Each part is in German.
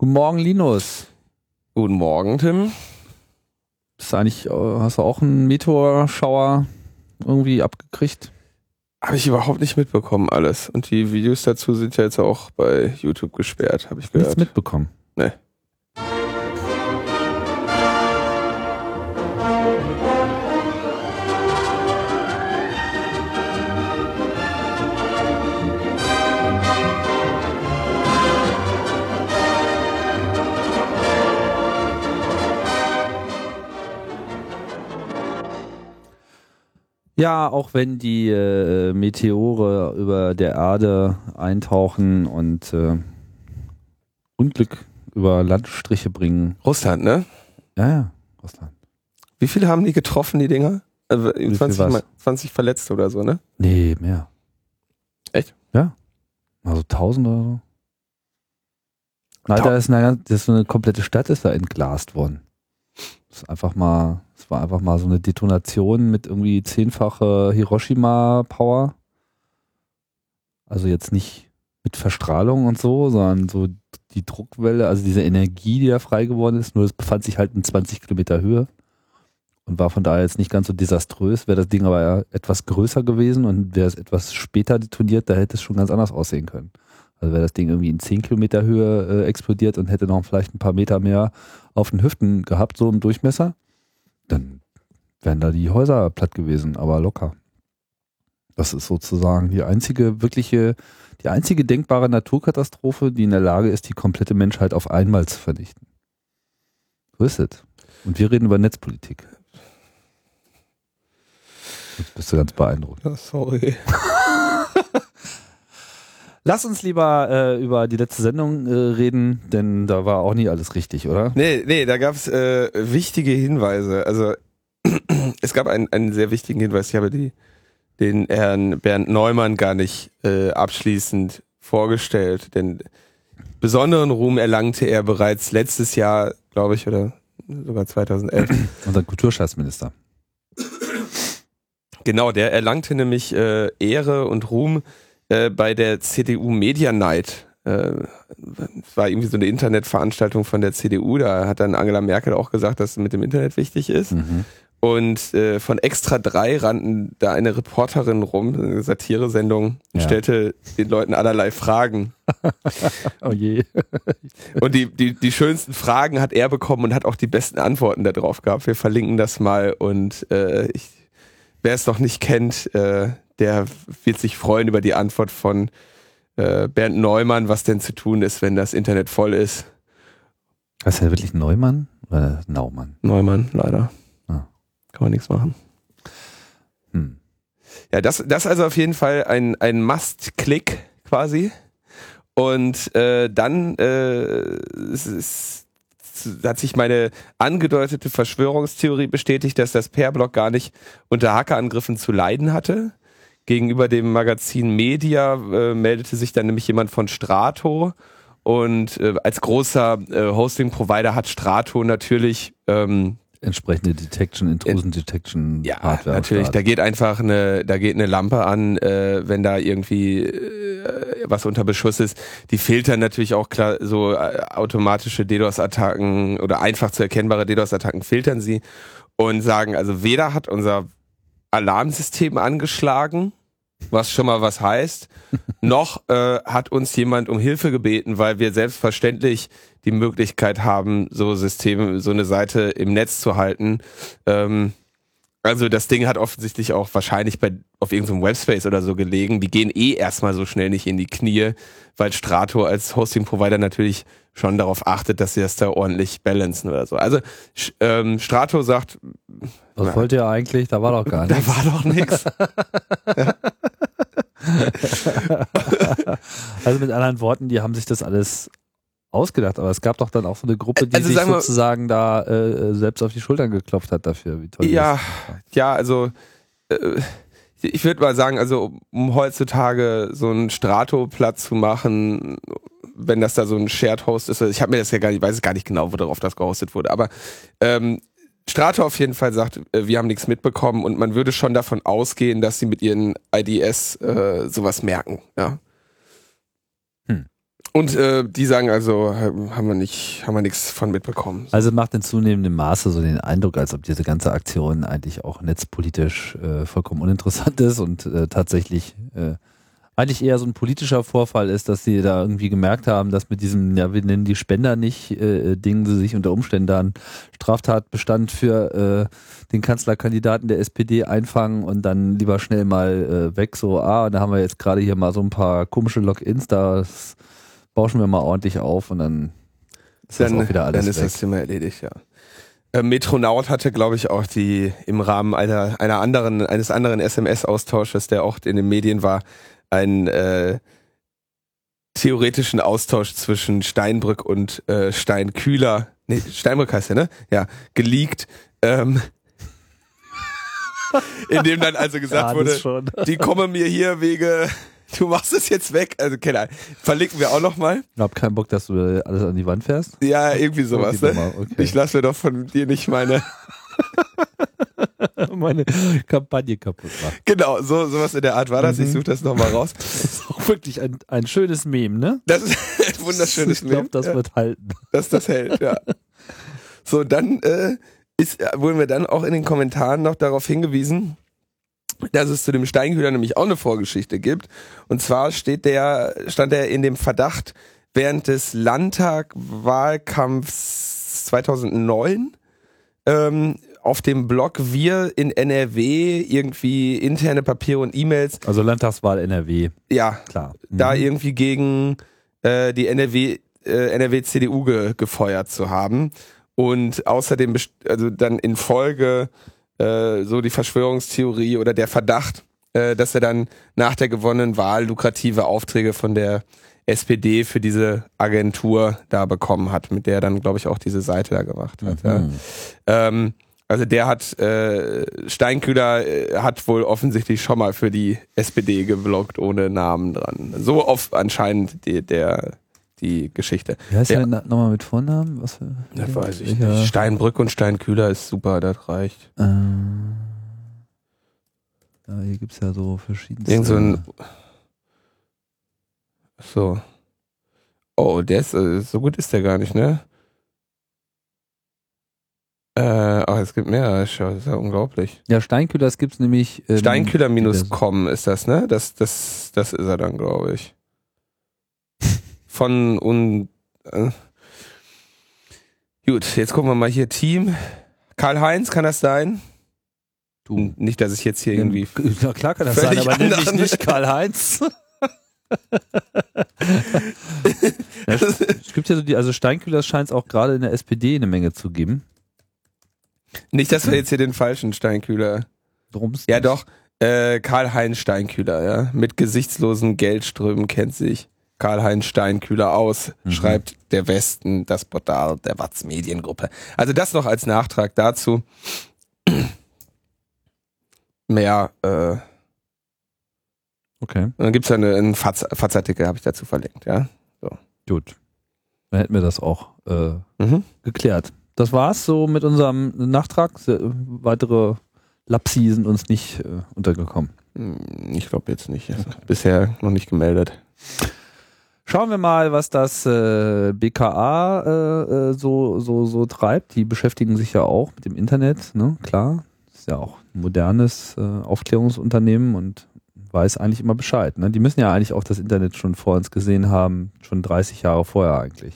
Guten Morgen, Linus. Guten Morgen, Tim. Bist du eigentlich, äh, hast du auch einen Meteorschauer irgendwie abgekriegt? Habe ich überhaupt nicht mitbekommen alles. Und die Videos dazu sind ja jetzt auch bei YouTube gesperrt, habe ich gehört. Nichts mitbekommen. Nee. Ja, auch wenn die äh, Meteore über der Erde eintauchen und äh, Unglück über Landstriche bringen. Russland, ne? Ja, ja, Russland. Wie viele haben die getroffen, die Dinger? Also viel 20, was? mal, 20 Verletzte oder so, ne? Nee, mehr. Echt? Ja. Also 1000 oder so. Tau- da ist eine, das ist so eine komplette Stadt ist da entglast worden. Ist einfach mal, es war einfach mal so eine Detonation mit irgendwie zehnfache Hiroshima-Power. Also jetzt nicht mit Verstrahlung und so, sondern so die Druckwelle, also diese Energie, die da frei geworden ist, nur es befand sich halt in 20 Kilometer Höhe und war von daher jetzt nicht ganz so desaströs. Wäre das Ding aber ja etwas größer gewesen und wäre es etwas später detoniert, da hätte es schon ganz anders aussehen können. Also wäre das Ding irgendwie in 10 Kilometer Höhe äh, explodiert und hätte noch vielleicht ein paar Meter mehr auf den Hüften gehabt, so im Durchmesser, dann wären da die Häuser platt gewesen, aber locker. Das ist sozusagen die einzige wirkliche, die einzige denkbare Naturkatastrophe, die in der Lage ist, die komplette Menschheit auf einmal zu vernichten. So ist es. Und wir reden über Netzpolitik. Jetzt bist du ganz beeindruckt. Ja, sorry. Lass uns lieber äh, über die letzte Sendung äh, reden, denn da war auch nicht alles richtig, oder? Nee, nee, da gab es äh, wichtige Hinweise. Also es gab einen, einen sehr wichtigen Hinweis. Ich habe die, den Herrn Bernd Neumann gar nicht äh, abschließend vorgestellt, denn besonderen Ruhm erlangte er bereits letztes Jahr, glaube ich, oder sogar 2011. Unser Kulturstaatsminister. Genau, der erlangte nämlich äh, Ehre und Ruhm äh, bei der CDU Media Night. Äh, war irgendwie so eine Internetveranstaltung von der CDU. Da hat dann Angela Merkel auch gesagt, dass es mit dem Internet wichtig ist. Mhm. Und äh, von Extra 3 rannten da eine Reporterin rum, eine Satiresendung, und Ja. stellte den Leuten allerlei Fragen. Oh je. Und die, die, die schönsten Fragen hat er bekommen und hat auch die besten Antworten darauf gehabt. Wir verlinken das mal und äh, ich, wer es noch nicht kennt, äh, der wird sich freuen über die Antwort von äh, Bernd Neumann, was denn zu tun ist, wenn das Internet voll ist. Heißt er wirklich Neumann oder Naumann? Neumann, leider. Ah. Kann man nichts machen. Hm. Ja, das, das also auf jeden Fall ein, ein Must-Click quasi. Und äh, dann äh, es ist, es hat sich meine angedeutete Verschwörungstheorie bestätigt, dass das Peerblock gar nicht unter Hackerangriffen zu leiden hatte. Gegenüber dem Magazin Media äh, meldete sich dann nämlich jemand von Strato. Und äh, als großer äh, Hosting-Provider hat Strato natürlich ähm, Entsprechende Detection, Intrusion Detection ja, Hardware. natürlich. Da geht einfach eine, da geht eine Lampe an, äh, wenn da irgendwie äh, was unter Beschuss ist. Die filtern natürlich auch klar so äh, automatische DDoS-Attacken oder einfach zu erkennbare DDoS-Attacken filtern sie und sagen, also weder hat unser Alarmsystem angeschlagen, was schon mal was heißt, noch äh, hat uns jemand um Hilfe gebeten, weil wir selbstverständlich die Möglichkeit haben, so Systeme, so eine Seite im Netz zu halten. Ähm, also das Ding hat offensichtlich auch wahrscheinlich bei auf irgendeinem Webspace oder so gelegen. Die gehen eh erstmal so schnell nicht in die Knie, weil Strato als Hosting-Provider natürlich schon darauf achtet, dass sie das da ordentlich balancen oder so. Also ähm, Strato sagt, Was wollt ihr eigentlich? Da war doch gar da nichts. war doch nichts. Also mit anderen Worten, die haben sich das alles ausgedacht, aber es gab doch dann auch so eine Gruppe, die Also sich sagen wir- sozusagen da äh, selbst auf die Schultern geklopft hat dafür. Wie toll Ja, ja, also äh, ich würde mal sagen, also um heutzutage so einen Strato-Platz zu machen, wenn das da so ein Shared Host ist, also ich habe mir das ja gar nicht, weiß gar nicht genau, worauf das gehostet wurde, aber ähm, Strato auf jeden Fall sagt, äh, wir haben nichts mitbekommen und man würde schon davon ausgehen, dass sie mit ihren IDS äh, sowas merken, ja. Hm. Und äh, die sagen also, haben wir nicht, haben wir nichts von mitbekommen. Also macht in zunehmendem Maße so den Eindruck, als ob diese ganze Aktion eigentlich auch netzpolitisch äh, vollkommen uninteressant ist und äh, tatsächlich äh, eigentlich eher so ein politischer Vorfall ist, dass sie da irgendwie gemerkt haben, dass mit diesem, ja, wir nennen die Spender nicht, äh, Dingen sie sich unter Umständen dann Straftatbestand für äh, den Kanzlerkandidaten der SPD einfangen und dann lieber schnell mal äh, weg, so, ah, da haben wir jetzt gerade hier mal so ein paar komische Logins, das bauschen wir mal ordentlich auf und dann ist dann, das auch wieder alles Dann ist weg. das Thema erledigt, ja. Äh, Metronaut hatte, glaube ich, auch die im Rahmen einer, einer anderen, eines anderen SMS-Austausches, der auch in den Medien war, einen äh, theoretischen Austausch zwischen Steinbrück und äh, Steinkühler, nee, Steinbrück heißt er, ne? Ja, geleakt. Ähm, in dem dann also gesagt ja, wurde, die kommen mir hier wegen, du machst es jetzt weg. Also, keine Ahnung. Verlinken wir auch nochmal. Ich hab keinen Bock, dass du alles an die Wand fährst. Ja, irgendwie sowas, ne? Okay. Ich lasse mir doch von dir nicht meine meine Kampagne kaputt macht. Genau, so sowas in der Art war das. Mhm. Ich suche das nochmal raus. Das ist auch wirklich ein, ein schönes Meme, ne? Das ist ein wunderschönes Meme. Ich glaube, das ja. wird halten. Dass das hält, ja. So, dann äh, ist, wurden wir dann auch in den Kommentaren noch darauf hingewiesen, dass es zu dem Steinkühler nämlich auch eine Vorgeschichte gibt. Und zwar steht der, stand er in dem Verdacht während des Landtagwahlkampfs 2009 ähm, auf dem Blog wir in NRW irgendwie interne Papiere und E-Mails. Also Landtagswahl NRW. Ja, klar. Mhm. Da irgendwie gegen äh, die NRW, äh, NRW CDU ge gefeuert zu haben. Und außerdem, also dann in Folge äh, so die Verschwörungstheorie oder der Verdacht, äh, dass er dann nach der gewonnenen Wahl lukrative Aufträge von der SPD für diese Agentur da bekommen hat, mit der er dann, glaube ich, auch diese Seite da gemacht hat. Mhm. Ja. Ähm, also der hat, äh, Steinkühler äh, hat wohl offensichtlich schon mal für die SPD geblockt ohne Namen dran. So oft anscheinend die, der, die Geschichte. Wie heißt der, der nochmal mit Vornamen? Was für, das weiß ich nicht. Steinbrück und Steinkühler ist super, das reicht. Äh, ja, hier gibt's ja so verschiedene. Irgend so ein, so. Oh, der ist, äh, so gut ist der gar nicht, ne? Äh, oh, es gibt mehr, das ist ja unglaublich. Ja, Steinkühler, das gibt's nämlich. Ähm, Steinkühler-com ist das, ne? Das, das, das ist er dann, glaube ich. Von und. Äh. Gut, jetzt gucken wir mal hier Team. Karl-Heinz, kann das sein? Du. Nicht, dass ich jetzt hier irgendwie. Ja, klar kann das sein, aber nämlich nicht Karl-Heinz. es gibt ja so die, also Steinkühler scheint es auch gerade in der SPD eine Menge zu geben. Nicht, dass wir jetzt hier den falschen Steinkühler. Drumst ja, doch. Äh, Karl-Heinz Steinkühler, ja. Mit gesichtslosen Geldströmen kennt sich Karl-Heinz Steinkühler aus, mhm. schreibt der Westen, das Portal der Watz Mediengruppe. Also das noch als Nachtrag dazu. Mehr, äh, Okay. Dann gibt's ja eine, einen FATS-Artikel, habe ich dazu verlinkt, ja. So. Gut. Dann hätten wir das auch äh, mhm. geklärt das war's so mit unserem Nachtrag. Weitere Lapsi sind uns nicht äh, untergekommen. Hm, ich glaube jetzt nicht. Also bisher noch nicht gemeldet. Schauen wir mal, was das äh, BKA äh, äh, so, so, so treibt. Die beschäftigen sich ja auch mit dem Internet, ne? Klar. Ist ja auch ein modernes äh, Aufklärungsunternehmen und weiß eigentlich immer Bescheid. Ne? Die müssen ja eigentlich auch das Internet schon vor uns gesehen haben, schon 30 Jahre vorher eigentlich.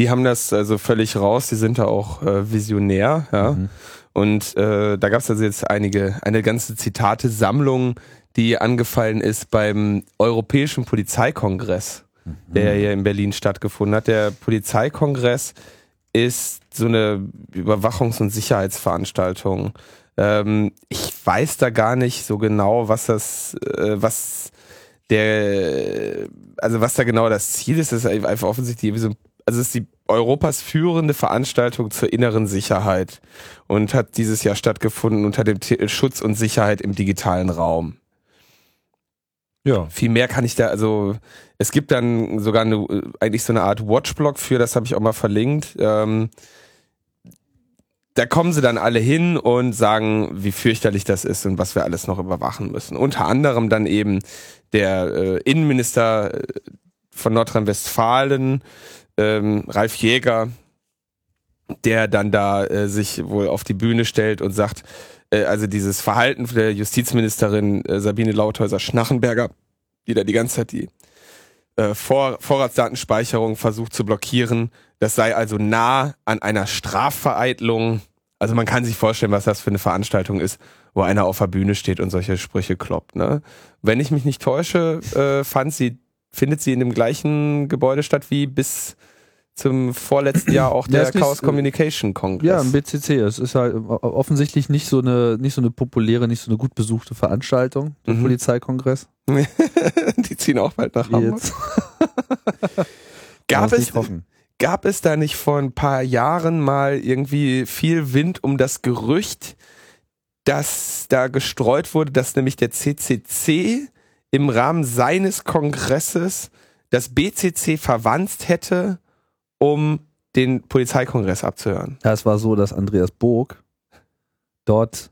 Die haben das also völlig raus, die sind da auch äh, visionär, ja. Mhm. Und äh, da gab es also jetzt einige, eine ganze Zitate-Sammlung, die angefallen ist beim Europäischen Polizeikongress, mhm. der hier in Berlin stattgefunden hat. Der Polizeikongress ist so eine Überwachungs- und Sicherheitsveranstaltung ähm, ich weiß da gar nicht so genau, was das, äh, was der, also was da genau das Ziel ist. Das ist einfach offensichtlich so, also es ist die Europas führende Veranstaltung zur inneren Sicherheit und hat dieses Jahr stattgefunden unter dem Titel Schutz und Sicherheit im digitalen Raum. Ja. Viel mehr kann ich da, also es gibt dann sogar eine, eigentlich so eine Art Watchblog für, das habe ich auch mal verlinkt. Ähm, da kommen sie dann alle hin und sagen, wie fürchterlich das ist und was wir alles noch überwachen müssen. Unter anderem dann eben der äh, Innenminister äh, von Nordrhein-Westfalen, ähm, Ralf Jäger, der dann da äh, sich wohl auf die Bühne stellt und sagt, äh, also dieses Verhalten der Justizministerin äh, Sabine Lauthäuser-Schnachenberger, die da die ganze Zeit die äh, Vor Vorratsdatenspeicherung versucht zu blockieren, das sei also nah an einer Strafvereitlung. Also man kann sich vorstellen, was das für eine Veranstaltung ist, wo einer auf der Bühne steht und solche Sprüche kloppt. Ne? Wenn ich mich nicht täusche, äh, fand sie, findet sie in dem gleichen Gebäude statt wie bis zum vorletzten Jahr auch der Ja, ist nicht- Chaos Communication Kongress. Ja, im BCC. Es ist halt offensichtlich nicht so eine, nicht so eine populäre, nicht so eine gut besuchte Veranstaltung, der Mhm. Polizeikongress. die ziehen auch bald nach Hamburg. Gab es, gab es da nicht vor ein paar Jahren mal irgendwie viel Wind um das Gerücht, dass da gestreut wurde, dass nämlich der CCC im Rahmen seines Kongresses das BCC verwandt hätte, um den Polizeikongress abzuhören. Ja, es war so, dass Andreas Burg dort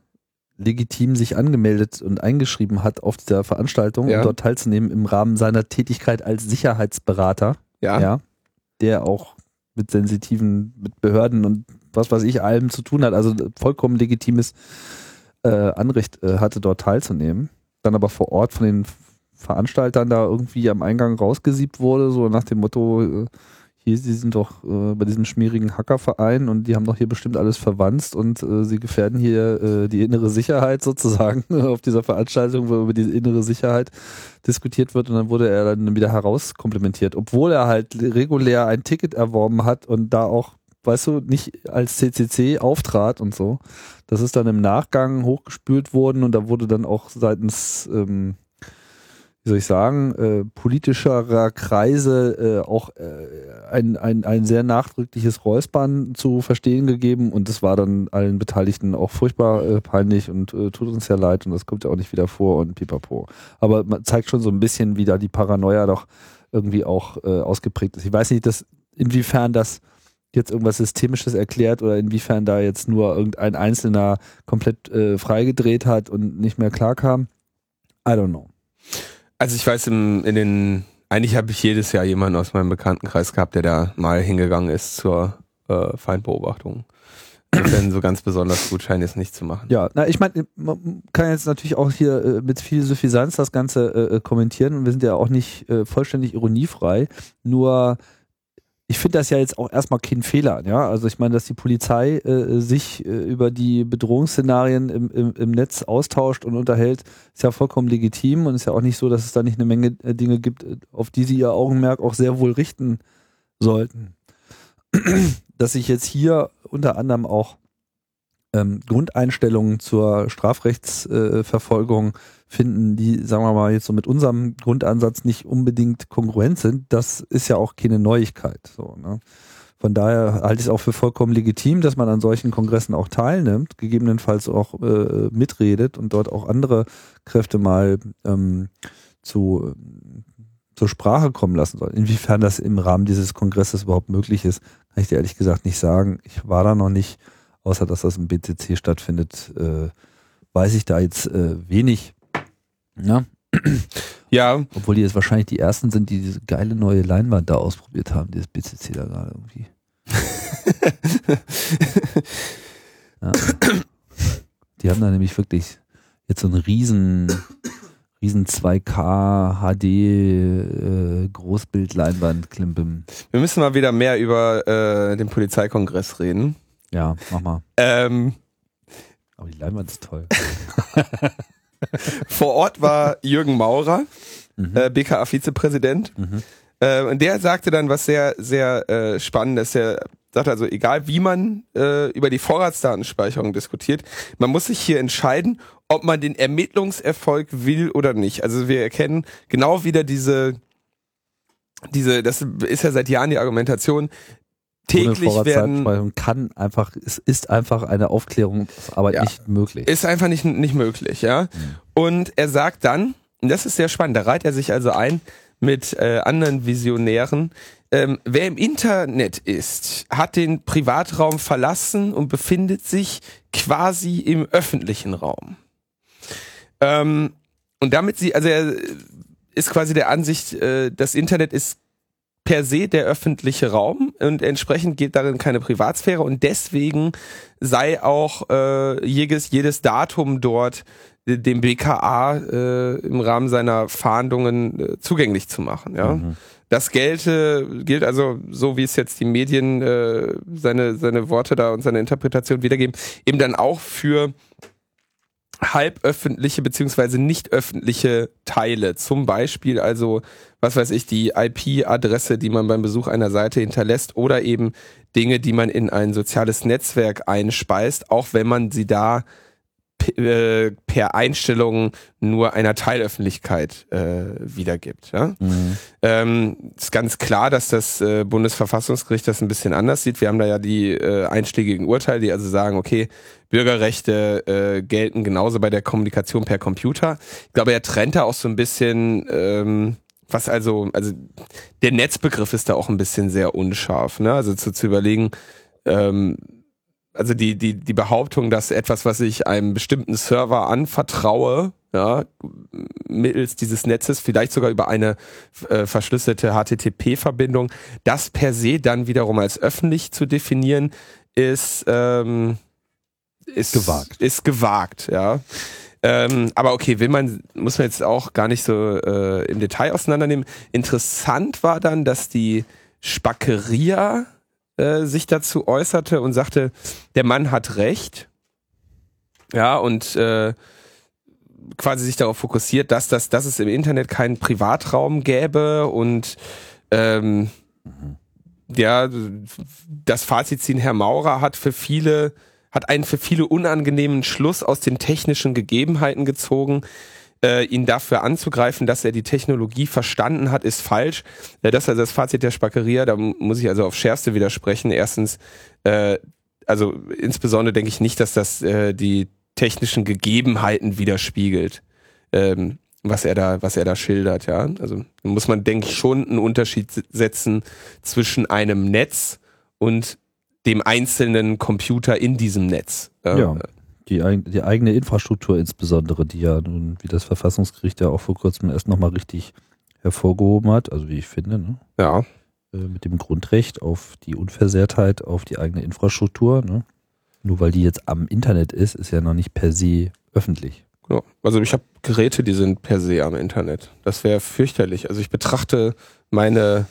legitim sich angemeldet und eingeschrieben hat auf dieser Veranstaltung, Ja. um dort teilzunehmen im Rahmen seiner Tätigkeit als Sicherheitsberater. Ja. ja, der auch mit sensitiven, mit Behörden und was weiß ich allem zu tun hat, also vollkommen legitimes äh, Anrecht äh, hatte, dort teilzunehmen. Dann aber vor Ort von den Veranstaltern da irgendwie am Eingang rausgesiebt wurde, so nach dem Motto, äh, hier, sie sind doch äh, bei diesem schmierigen Hackerverein und die haben doch hier bestimmt alles verwanzt und äh, sie gefährden hier äh, die innere Sicherheit sozusagen auf dieser Veranstaltung, wo über die innere Sicherheit diskutiert wird und dann wurde er dann wieder herauskomplimentiert, obwohl er halt regulär ein Ticket erworben hat und da auch, weißt du, nicht als CCC auftrat und so. Das ist dann im Nachgang hochgespült worden und da wurde dann auch seitens, ähm, wie soll ich sagen, äh, politischerer Kreise äh, auch äh, ein, ein, ein sehr nachdrückliches Räuspern zu verstehen gegeben und das war dann allen Beteiligten auch furchtbar äh, peinlich und äh, tut uns ja leid und das kommt ja auch nicht wieder vor und pipapo. Aber man zeigt schon so ein bisschen, wie da die Paranoia doch irgendwie auch äh, ausgeprägt ist. Ich weiß nicht, dass, inwiefern das jetzt irgendwas Systemisches erklärt oder inwiefern da jetzt nur irgendein Einzelner komplett äh, freigedreht hat und nicht mehr klarkam. I don't know. Also ich weiß, im, in den, eigentlich habe ich jedes Jahr jemanden aus meinem Bekanntenkreis gehabt, der da mal hingegangen ist zur äh, Feindbeobachtung. Insofern so ganz besonders gut scheint es nicht zu machen. Ja, na, ich meine, man kann jetzt natürlich auch hier äh, mit viel Suffisanz das Ganze äh, äh, kommentieren wir sind ja auch nicht äh, vollständig ironiefrei. Nur, ich finde das ja jetzt auch erstmal kein Fehler, ja. Also ich meine, dass die Polizei äh, sich äh, über die Bedrohungsszenarien im, im, im Netz austauscht und unterhält, ist ja vollkommen legitim und ist ja auch nicht so, dass es da nicht eine Menge äh, Dinge gibt, äh, auf die sie ihr Augenmerk auch sehr wohl richten sollten. dass sich jetzt hier unter anderem auch ähm, Grundeinstellungen zur Strafrechtsverfolgung äh, finden, die, sagen wir mal, jetzt so mit unserem Grundansatz nicht unbedingt kongruent sind, das ist ja auch keine Neuigkeit. So, ne? Von daher halte ich es auch für vollkommen legitim, dass man an solchen Kongressen auch teilnimmt, gegebenenfalls auch äh, mitredet und dort auch andere Kräfte mal ähm, zu, zur Sprache kommen lassen soll. Inwiefern das im Rahmen dieses Kongresses überhaupt möglich ist, kann ich dir ehrlich gesagt nicht sagen. Ich war da noch nicht, außer dass das im BCC stattfindet, äh, weiß ich da jetzt äh, wenig. Ja, Ja, obwohl die jetzt wahrscheinlich die ersten sind, die diese geile neue Leinwand da ausprobiert haben, dieses BCC da gerade irgendwie. ja. Die haben da nämlich wirklich jetzt so einen riesen, riesen 2K HD äh, Großbildleinwand klimpim. wir müssen mal wieder mehr über äh, den Polizeikongress reden. Ja, mach mal. Ähm, Aber die Leinwand ist toll. vor Ort war Jürgen Maurer, Mhm. äh, BKA-Vizepräsident. Mhm. Äh, und der sagte dann was sehr, sehr äh, Spannendes. Er sagte also, egal wie man äh, über die Vorratsdatenspeicherung diskutiert, man muss sich hier entscheiden, ob man den Ermittlungserfolg will oder nicht. Also wir erkennen genau wieder diese, diese, das ist ja seit Jahren die Argumentation, Ohne täglich werden, Vorratsdatenspeicherung kann einfach, es ist einfach eine Aufklärungsarbeit Ja. nicht möglich. ist einfach nicht, nicht möglich, ja. Und er sagt dann, und das ist sehr spannend, da reiht er sich also ein mit äh, anderen Visionären, ähm, wer im Internet ist, hat den Privatraum verlassen und befindet sich quasi im öffentlichen Raum. Ähm, und damit sie, also er ist quasi der Ansicht, äh, das Internet ist per se der öffentliche Raum und entsprechend geht darin keine Privatsphäre und deswegen sei auch äh, jedes, jedes Datum dort dem BKA äh, im Rahmen seiner Fahndungen äh, zugänglich zu machen. Ja, mhm. das gelte gilt also so wie es jetzt die Medien äh, seine seine Worte da und seine Interpretation wiedergeben, eben dann auch für halböffentliche beziehungsweise nicht öffentliche Teile. Zum Beispiel also, was weiß ich, die IP-Adresse, die man beim Besuch einer Seite hinterlässt oder eben Dinge, die man in ein soziales Netzwerk einspeist, auch wenn man sie da äh, per Einstellung nur einer Teilöffentlichkeit äh, wiedergibt. Ja? Mhm. Ähm, ist ganz klar, dass das äh, Bundesverfassungsgericht das ein bisschen anders sieht. Wir haben da ja die äh, einschlägigen Urteile, die also sagen, okay, Bürgerrechte äh, gelten genauso bei der Kommunikation per Computer. Ich glaube, er trennt da auch so ein bisschen, ähm, was also, also der Netzbegriff ist da auch ein bisschen sehr unscharf. Ne? Also zu, zu überlegen, ähm, also die, die, die Behauptung, dass etwas, was ich einem bestimmten Server anvertraue, ja, mittels dieses Netzes, vielleicht sogar über eine äh, verschlüsselte HTTP-Verbindung, das per se dann wiederum als öffentlich zu definieren, ist, ähm, ist gewagt. Ist gewagt, ja. Ähm, aber okay, will man, muss man jetzt auch gar nicht so äh, im Detail auseinandernehmen. Interessant war dann, dass die Spackeria äh, sich dazu äußerte und sagte, der Mann hat recht. Ja, und äh, quasi sich darauf fokussiert, dass, das, dass es im Internet keinen Privatraum gäbe und ähm, ja, das Fazit ziehen Herr Maurer hat für viele, hat einen für viele unangenehmen Schluss aus den technischen Gegebenheiten gezogen äh, ihn dafür anzugreifen, dass er die Technologie verstanden hat, ist falsch. Äh, das ist also das Fazit der Spackeria, da muss ich also auf Schärfste widersprechen. Erstens, äh, also insbesondere denke ich nicht, dass das äh, die technischen Gegebenheiten widerspiegelt. Ähm, was er da, was er da schildert, ja. Also muss man, denke ich, schon einen Unterschied setzen zwischen einem Netz und dem einzelnen Computer in diesem Netz. Ja die, die eigene Infrastruktur insbesondere, die ja nun, wie das Verfassungsgericht ja auch vor kurzem erst nochmal richtig hervorgehoben hat, also wie ich finde, ne? Ja. Äh, mit dem Grundrecht auf die Unversehrtheit, auf die eigene Infrastruktur, ne? Nur weil die jetzt am Internet ist, ist ja noch nicht per se öffentlich. Ja, also ich habe Geräte, die sind per se am Internet. Das wäre fürchterlich. Also ich betrachte meine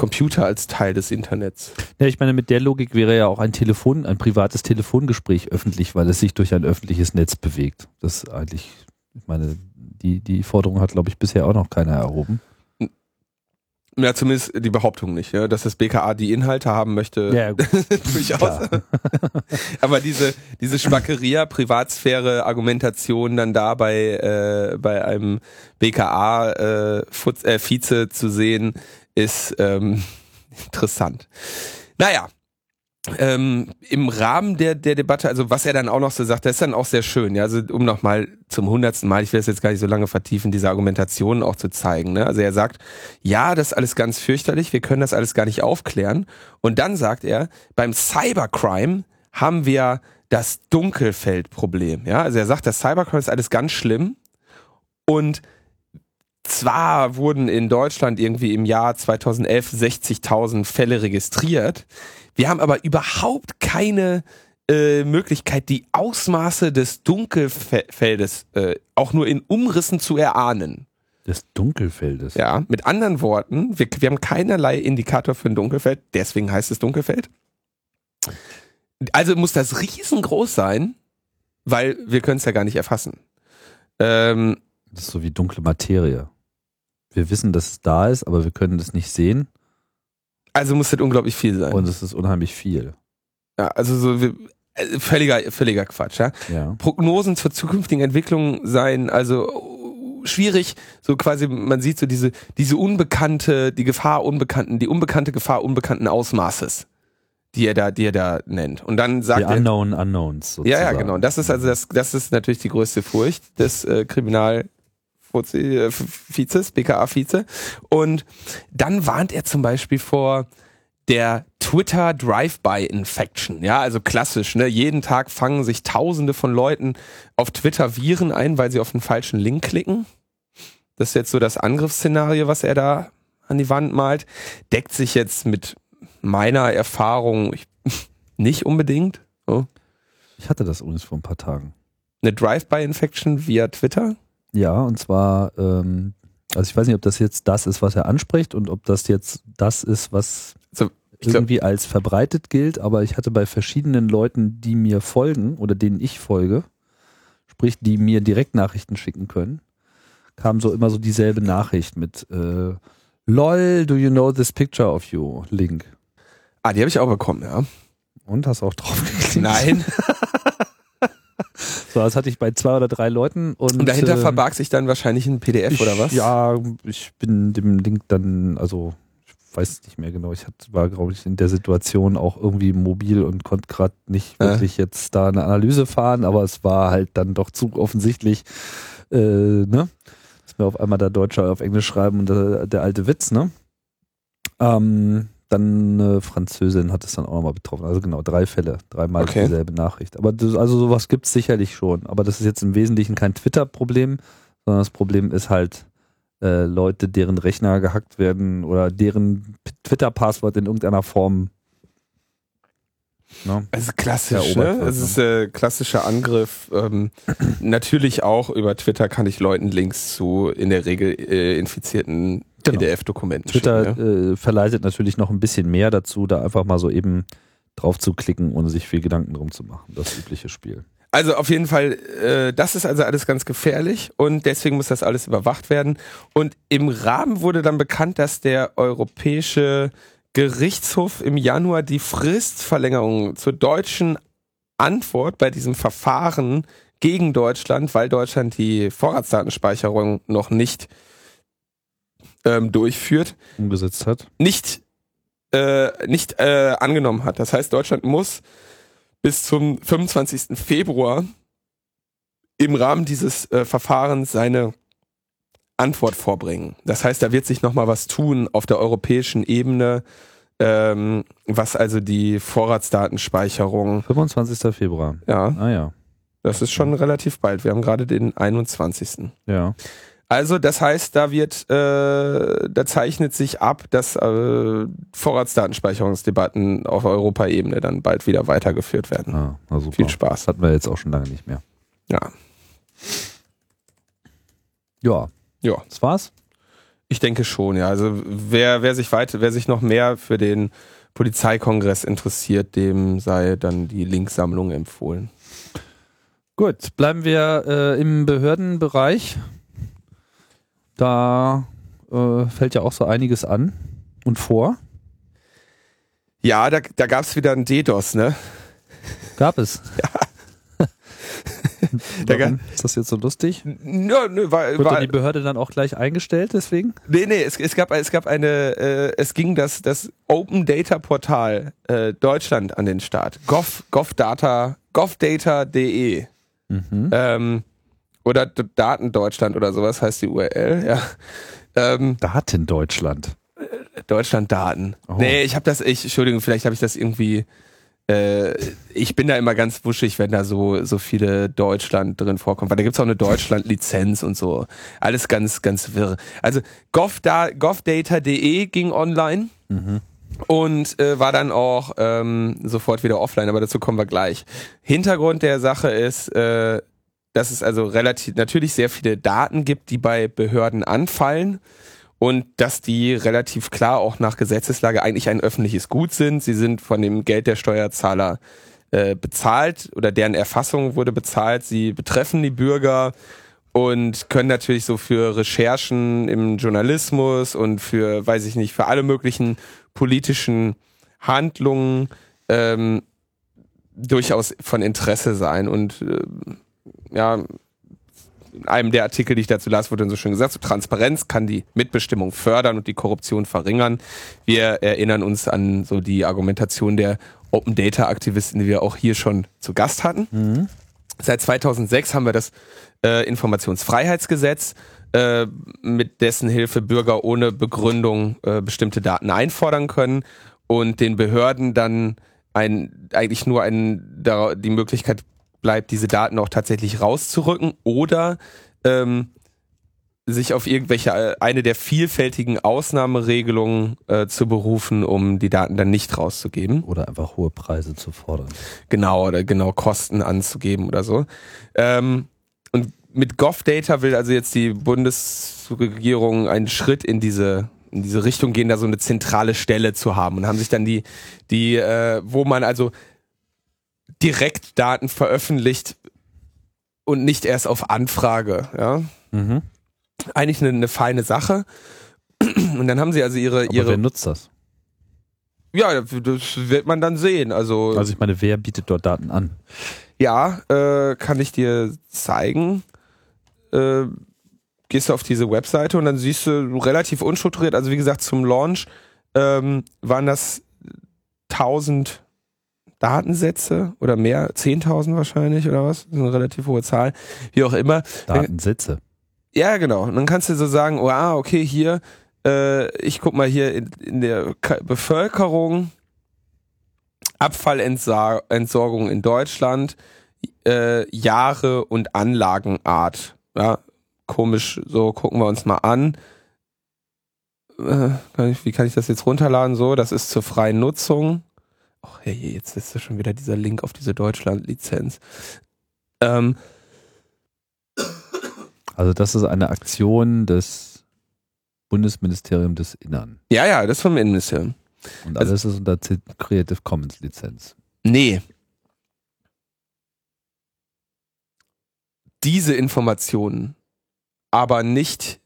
Computer als Teil des Internets. Ja, ich meine, mit der Logik wäre ja auch ein Telefon, ein privates Telefongespräch öffentlich, weil es sich durch ein öffentliches Netz bewegt. Das ist eigentlich, ich meine, die, die Forderung hat, glaube ich, bisher auch noch keiner erhoben. Ja, zumindest die Behauptung nicht, ja, dass das BKA die Inhalte haben möchte. Ja, gut. durchaus. Aber diese, diese Spackeria, Privatsphäre, Argumentation dann da bei, äh, bei einem BKA äh, äh, zu sehen, ist ähm, interessant. Naja, ähm, im Rahmen der, der Debatte, also was er dann auch noch so sagt, das ist dann auch sehr schön, ja, also um nochmal zum hundertsten Mal, ich will das jetzt gar nicht so lange vertiefen, diese Argumentationen auch zu zeigen, ne? also er sagt, ja, das ist alles ganz fürchterlich, wir können das alles gar nicht aufklären und dann sagt er, beim Cybercrime haben wir das Dunkelfeldproblem, ja, also er sagt, das Cybercrime ist alles ganz schlimm und zwar wurden in Deutschland irgendwie im Jahr 2011 60.000 Fälle registriert. Wir haben aber überhaupt keine äh, Möglichkeit, die Ausmaße des Dunkelfeldes äh, auch nur in Umrissen zu erahnen. Des Dunkelfeldes? Ja, mit anderen Worten, wir, wir haben keinerlei Indikator für ein Dunkelfeld, deswegen heißt es Dunkelfeld. Also muss das riesengroß sein, weil wir können es ja gar nicht erfassen. Ähm, das ist so wie dunkle Materie. Wir wissen, dass es da ist, aber wir können das nicht sehen. Also muss das unglaublich viel sein. Und es ist unheimlich viel. Ja, also so wie, äh, völliger, völliger Quatsch, ja? ja. Prognosen zur zukünftigen Entwicklung seien also schwierig, so quasi, man sieht so diese, diese unbekannte, die Gefahr unbekannten, die unbekannte Gefahr unbekannten Ausmaßes die er da, die er da nennt. Und dann sagt die er. Unknown Unknowns. Sozusagen. Ja, ja, genau. Und das ist also das, das ist natürlich die größte Furcht des äh, Kriminal Vizes, BKA-Vize. Und dann warnt er zum Beispiel vor der Twitter Drive-by-Infection. Ja, also klassisch, ne? Jeden Tag fangen sich tausende von Leuten auf Twitter Viren ein, weil sie auf den falschen Link klicken. Das ist jetzt so das Angriffsszenario, was er da an die Wand malt. Deckt sich jetzt mit meiner Erfahrung nicht unbedingt. So. Ich hatte das übrigens vor ein paar Tagen. Eine Drive-by-Infection via Twitter? Ja, und zwar, ähm, also ich weiß nicht, ob das jetzt das ist, was er anspricht und ob das jetzt das ist, was Also, ich glaub- irgendwie als verbreitet gilt, aber ich hatte bei verschiedenen Leuten, die mir folgen oder denen ich folge, sprich, die mir Direktnachrichten schicken können, kam so immer so dieselbe Nachricht mit äh, LOL, do you know this picture of you? Link. Ah, die habe ich auch bekommen, ja. Und hast auch drauf geklickt. Nein. So, das hatte ich bei zwei oder drei Leuten und, Und dahinter ähm, verbarg sich dann wahrscheinlich ein PDF ich, oder was? Ja, ich bin dem Link dann, also ich weiß nicht mehr genau. Ich hatte, war, glaube ich, in der Situation auch irgendwie mobil und konnte gerade nicht Ja. wirklich jetzt da eine Analyse fahren, aber es war halt dann doch zu offensichtlich, äh, ne? Dass mir auf einmal der Deutsche auf Englisch schreiben und der, der alte Witz, ne? Ähm, dann eine Französin hat es dann auch nochmal betroffen. Also genau, drei Fälle, dreimal Okay. dieselbe Nachricht. Aber das, also sowas gibt es sicherlich schon. Aber das ist jetzt im Wesentlichen kein Twitter-Problem, sondern das Problem ist halt äh, Leute, deren Rechner gehackt werden oder deren Twitter-Passwort in irgendeiner Form. Ne? Also klassisch, ne? Es ist äh, klassischer Angriff. Ähm, natürlich auch über Twitter kann ich Leuten Links zu in der Regel äh, infizierten Genau. PDF-Dokumenten Twitter schicken. Ja? äh, verleitet natürlich noch ein bisschen mehr dazu, da einfach mal so eben drauf zu klicken, ohne sich viel Gedanken drum zu machen. Das übliche Spiel. Also auf jeden Fall, äh, das ist also alles ganz gefährlich und deswegen muss das alles überwacht werden. Und im Rahmen wurde dann bekannt, dass der Europäische Gerichtshof im Januar die Fristverlängerung zur deutschen Antwort bei diesem Verfahren gegen Deutschland, weil Deutschland die Vorratsdatenspeicherung noch nicht ähm, durchführt, Umgesetzt hat. nicht, äh, nicht äh, angenommen hat. Das heißt, Deutschland muss bis zum 25. Februar im Rahmen dieses äh, Verfahrens seine Antwort vorbringen. Das heißt, da wird sich nochmal was tun auf der europäischen Ebene, ähm, was also die Vorratsdatenspeicherung, 25. Februar. ja, Ah ja. das ist schon relativ bald. Wir haben gerade den 21. Ja. Also das heißt, da wird, äh, da zeichnet sich ab, dass äh, Vorratsdatenspeicherungsdebatten auf Europaebene dann bald wieder weitergeführt werden. Ah, na super. Viel Spaß. Hatten wir jetzt auch schon lange nicht mehr. Ja, Ja, ja, das war's. ich denke schon. Ja, also wer, wer sich weiter, wer sich noch mehr für den Polizeikongress interessiert, dem sei dann die Linksammlung empfohlen. Gut, bleiben wir äh, im Behördenbereich. Da äh, fällt ja auch so einiges an und vor. Ja, da, da gab es wieder ein DDoS, ne? Gab es. Da Warum ist das jetzt so lustig? Nö, nö, war, Wird war, die Behörde dann auch gleich eingestellt deswegen? Nee, nee, es, es gab es gab eine äh, es ging das das Open Data Portal äh, Deutschland an den Start. Gov govdata govdata.de Mhm. ähm, oder D Daten Deutschland oder sowas heißt die URL, ja. Ähm, Daten Deutschland. Deutschland Daten. Oh. Nee, ich habe das ich Entschuldigung, vielleicht habe ich das irgendwie äh, ich bin da immer ganz wuschig, wenn da so so viele Deutschland drin vorkommt, weil da gibt's auch eine Deutschland Lizenz und so. Alles ganz ganz wirr. Also govda govdata.de ging online Mhm. und äh, war dann auch ähm, sofort wieder offline, aber dazu kommen wir gleich. Hintergrund der Sache ist, äh, dass es also relativ natürlich sehr viele Daten gibt, die bei Behörden anfallen und dass die relativ klar auch nach Gesetzeslage eigentlich ein öffentliches Gut sind. Sie sind von dem Geld der Steuerzahler äh, bezahlt oder deren Erfassung wurde bezahlt. Sie betreffen die Bürger und können natürlich so für Recherchen im Journalismus und für, weiß ich nicht, für alle möglichen politischen Handlungen ähm, durchaus von Interesse sein. Und äh, ja, in einem der Artikel, die ich dazu las, wurde dann so schön gesagt, so Transparenz kann die Mitbestimmung fördern und die Korruption verringern. Wir erinnern uns an so die Argumentation der Open Data Aktivisten, die wir auch hier schon zu Gast hatten. Mhm. Seit 2006 haben wir das äh, Informationsfreiheitsgesetz, äh, mit dessen Hilfe Bürger ohne Begründung äh, bestimmte Daten einfordern können und den Behörden dann ein, eigentlich nur ein, die Möglichkeit bleibt, diese Daten auch tatsächlich rauszurücken oder ähm, sich auf irgendwelche, äh, eine der vielfältigen Ausnahmeregelungen äh, zu berufen, um die Daten dann nicht rauszugeben. Oder einfach hohe Preise zu fordern. Genau, oder genau Kosten anzugeben oder so. Ähm, und mit GovData will also jetzt die Bundesregierung einen Schritt in diese in diese Richtung gehen, da so eine zentrale Stelle zu haben und haben sich dann die die äh, wo man also direkt Daten veröffentlicht und nicht erst auf Anfrage, ja. Mhm. Eigentlich eine, eine feine Sache. Und dann haben sie also ihre Aber ihre wer nutzt das? ja, das wird man dann sehen. Also, Also ich meine, wer bietet dort Daten an? ja, äh, kann ich dir zeigen. Äh, gehst du auf diese Webseite und dann siehst du relativ unstrukturiert, also wie gesagt, zum Launch ähm, waren das 1000 Datensätze oder mehr, 10.000 wahrscheinlich oder was? Das ist eine relativ hohe Zahl. Wie auch immer. Datensätze. Ja, genau. Und dann kannst du so sagen, oh, ah, okay, hier, äh, ich guck mal hier in, in der Ka Bevölkerung, Abfallentsorgung in Deutschland, äh, Jahre und Anlagenart. Ja, komisch, so gucken wir uns mal an. Äh, kann ich, wie kann ich das jetzt runterladen? So, das ist zur freien Nutzung. Ach, hey, jetzt ist da schon wieder dieser Link auf diese Deutschland-Lizenz. Ähm, Also das ist eine Aktion des Bundesministeriums des Innern. ja, ja, das vom Innenministerium. Und Also- alles ist unter Creative Commons Lizenz. Nee. Diese Informationen, aber nicht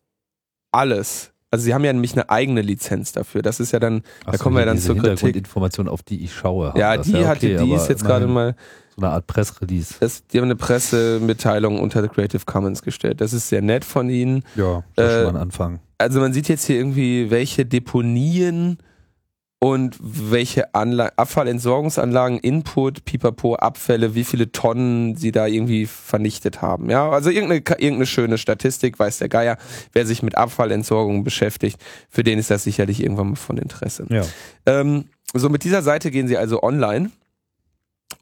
alles. Also sie haben ja nämlich eine eigene Lizenz dafür. Das ist ja dann, Ach Da so, kommen wir hier dann zur Kritik. Hintergrundinformation, auf die ich schaue. ja, die ist hatte, die ist jetzt gerade mal, So eine Art Pressrelease. das, die haben eine Pressemitteilung unter Creative Commons gestellt. Das ist sehr nett von ihnen. Ja, das Äh, schon mal ein Anfang. Also man sieht jetzt hier irgendwie, welche Deponien und welche Anla Abfallentsorgungsanlagen, Input, Pipapo, Abfälle, wie viele Tonnen sie da irgendwie vernichtet haben. Ja, also irgendeine, irgendeine schöne Statistik, weiß der Geier. Wer sich mit Abfallentsorgung beschäftigt, für den ist das sicherlich irgendwann mal von Interesse. Ja. Ähm, so mit dieser Seite gehen sie also online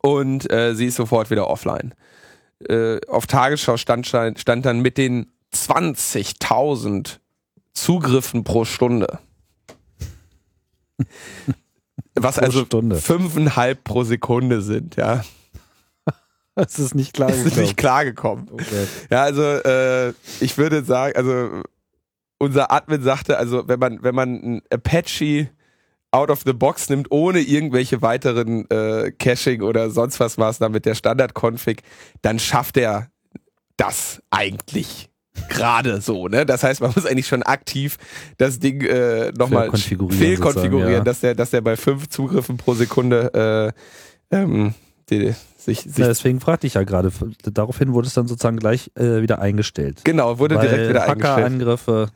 und äh, sie ist sofort wieder offline. Äh, auf Tagesschau stand, stand dann mit den 20.000 Zugriffen pro Stunde. Was also Stunde. fünfeinhalb pro Sekunde sind, ja. Das ist nicht klar. Das ist nicht klar gekommen. Okay. Ja, also äh, ich würde sagen, also unser Admin sagte, also wenn man wenn man ein Apache out of the box nimmt, ohne irgendwelche weiteren äh, Caching oder sonst was Maßnahmen mit der Standard-Config, dann schafft er das eigentlich gerade so, ne? Das heißt, man muss eigentlich schon aktiv das Ding äh, nochmal Fehlkonfigurieren fehlkonfigurieren, ja. dass der, dass der bei fünf Zugriffen pro Sekunde äh, ähm, die, sich, sich Ja, deswegen fragte ich ja gerade. Daraufhin wurde es dann sozusagen gleich äh, wieder eingestellt. genau wurde Weil direkt wieder eingestellt. Hackerangriffe.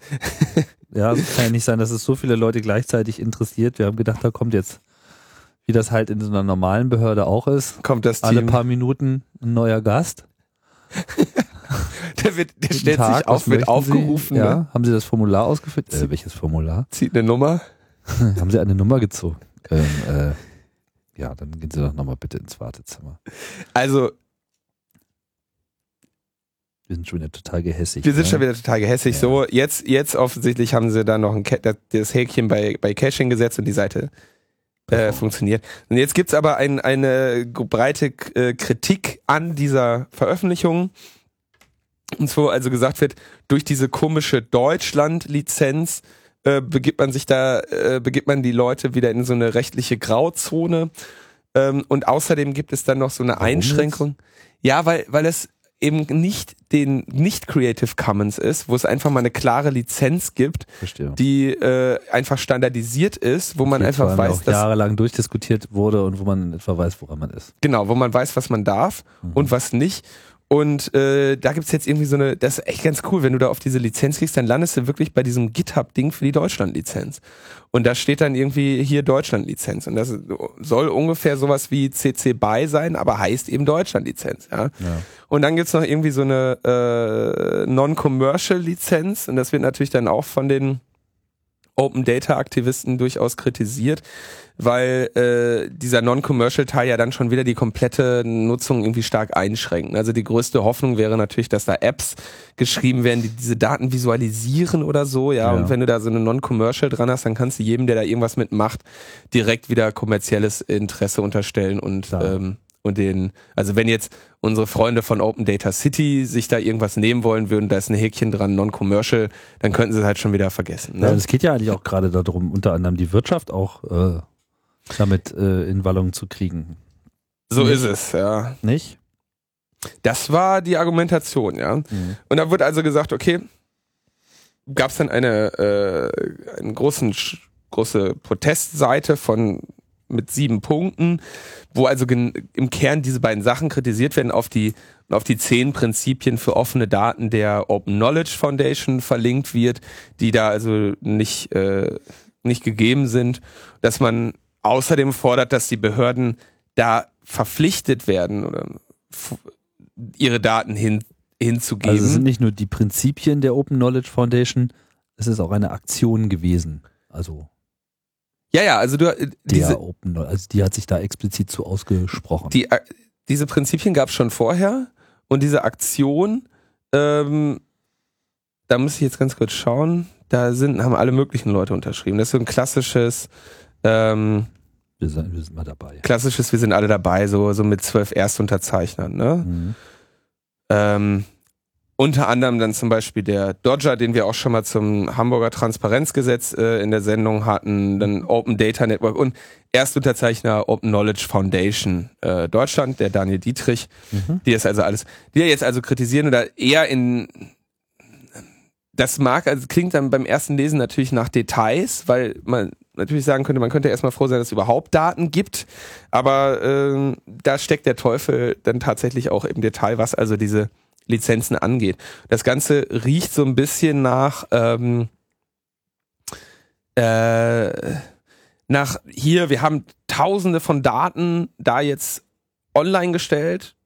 ja, es kann ja nicht sein, dass es so viele Leute gleichzeitig interessiert. Wir haben gedacht, da kommt jetzt, wie das halt in so einer normalen Behörde auch ist, Kommt das alle Team, paar Minuten ein neuer Gast. der, wird, der stellt Tag, sich auf, wird aufgerufen, Sie? Ja, ne? haben Sie das Formular ausgefüllt? Äh, welches Formular? zieht eine Nummer. haben Sie eine Nummer gezogen? Ähm, äh, ja, dann gehen Sie doch nochmal bitte ins Wartezimmer. Also Wir sind schon wieder total gehässig. wir sind ne? schon wieder total gehässig. Ja. So, jetzt, jetzt offensichtlich haben sie da noch ein das- Häkchen bei, bei Caching gesetzt und die Seite äh, funktioniert. Und jetzt gibt's aber ein, eine breite äh, Kritik an dieser Veröffentlichung. Und so also gesagt wird, durch diese komische Deutschland-Lizenz äh, begibt man sich da, äh, begibt man die Leute wieder in so eine rechtliche Grauzone. Ähm, und außerdem gibt es dann noch so eine Warum Einschränkung. Ja, weil, weil es eben nicht den nicht Creative Commons ist, wo es einfach mal eine klare Lizenz gibt, Verstehe. die äh, einfach standardisiert ist, wo man Die einfach weiß, auch dass jahrelang durchdiskutiert wurde und wo man etwa weiß, woran man ist. Genau, wo man weiß, was man darf Mhm. und was nicht. Und äh, da gibt's jetzt irgendwie so eine, das ist echt ganz cool, wenn du da auf diese Lizenz klickst, dann landest du wirklich bei diesem GitHub-Ding für die Deutschland-Lizenz. Und da steht dann irgendwie hier Deutschland-Lizenz. Und das soll ungefähr sowas wie CC BY sein, aber heißt eben Deutschland-Lizenz. Ja? Ja. Und dann gibt's noch irgendwie so eine äh, Non-Commercial-Lizenz und das wird natürlich dann auch von den Open Data Aktivisten durchaus kritisiert, weil äh, dieser Non-Commercial Teil ja dann schon wieder die komplette Nutzung irgendwie stark einschränkt. Also die größte Hoffnung wäre natürlich, dass da Apps geschrieben werden, die diese Daten visualisieren oder so, ja. ja. Und wenn du da so eine Non-Commercial dran hast, dann kannst du jedem, der da irgendwas mitmacht, direkt wieder kommerzielles Interesse unterstellen und ähm, und den, also wenn jetzt unsere Freunde von Open Data City sich da irgendwas nehmen wollen würden, da ist ein Häkchen dran, non-commercial, dann könnten sie es halt schon wieder vergessen. Ne? Ja, es geht ja eigentlich auch gerade darum, unter anderem die Wirtschaft auch äh, damit äh, in Wallung zu kriegen. So Nicht? ist es, ja. Nicht? Das war die Argumentation, ja. Mhm. Und da wird also gesagt, okay, gab es dann eine, äh, einen großen, große Protestseite von mit sieben Punkten, wo also im Kern diese beiden Sachen kritisiert werden, auf die, auf die zehn Prinzipien für offene Daten der Open Knowledge Foundation verlinkt wird, die da also nicht, äh, nicht gegeben sind, dass man außerdem fordert, dass die Behörden da verpflichtet werden oder ihre Daten hin, hinzugeben. Also es sind nicht nur die Prinzipien der Open Knowledge Foundation, es ist auch eine Aktion gewesen. Also ja, ja, also du äh, diese Open, also die hat sich da explizit zu ausgesprochen. Die, äh, diese Prinzipien gab es schon vorher und diese Aktion, ähm, da muss ich jetzt ganz kurz schauen, da sind, haben alle möglichen Leute unterschrieben. Das ist so ein klassisches ähm, wir sind, wir sind mal dabei. Klassisches, wir sind alle dabei, so, so mit zwölf Erstunterzeichnern, ne? Mhm. Ähm, unter anderem dann zum Beispiel der Dodger, den wir auch schon mal zum Hamburger Transparenzgesetz äh, in der Sendung hatten, dann Open Data Network und Erstunterzeichner Open Knowledge Foundation äh, Deutschland, der Daniel Dietrich, mhm. die ist also alles, die jetzt also kritisieren oder eher in das mag, also klingt dann beim ersten Lesen natürlich nach Details, weil man natürlich sagen könnte, man könnte erstmal froh sein, dass es überhaupt Daten gibt, aber äh, da steckt der Teufel dann tatsächlich auch im Detail, was also diese Lizenzen angeht. Das Ganze riecht so ein bisschen nach ähm, äh, nach hier, wir haben tausende von Daten da jetzt online gestellt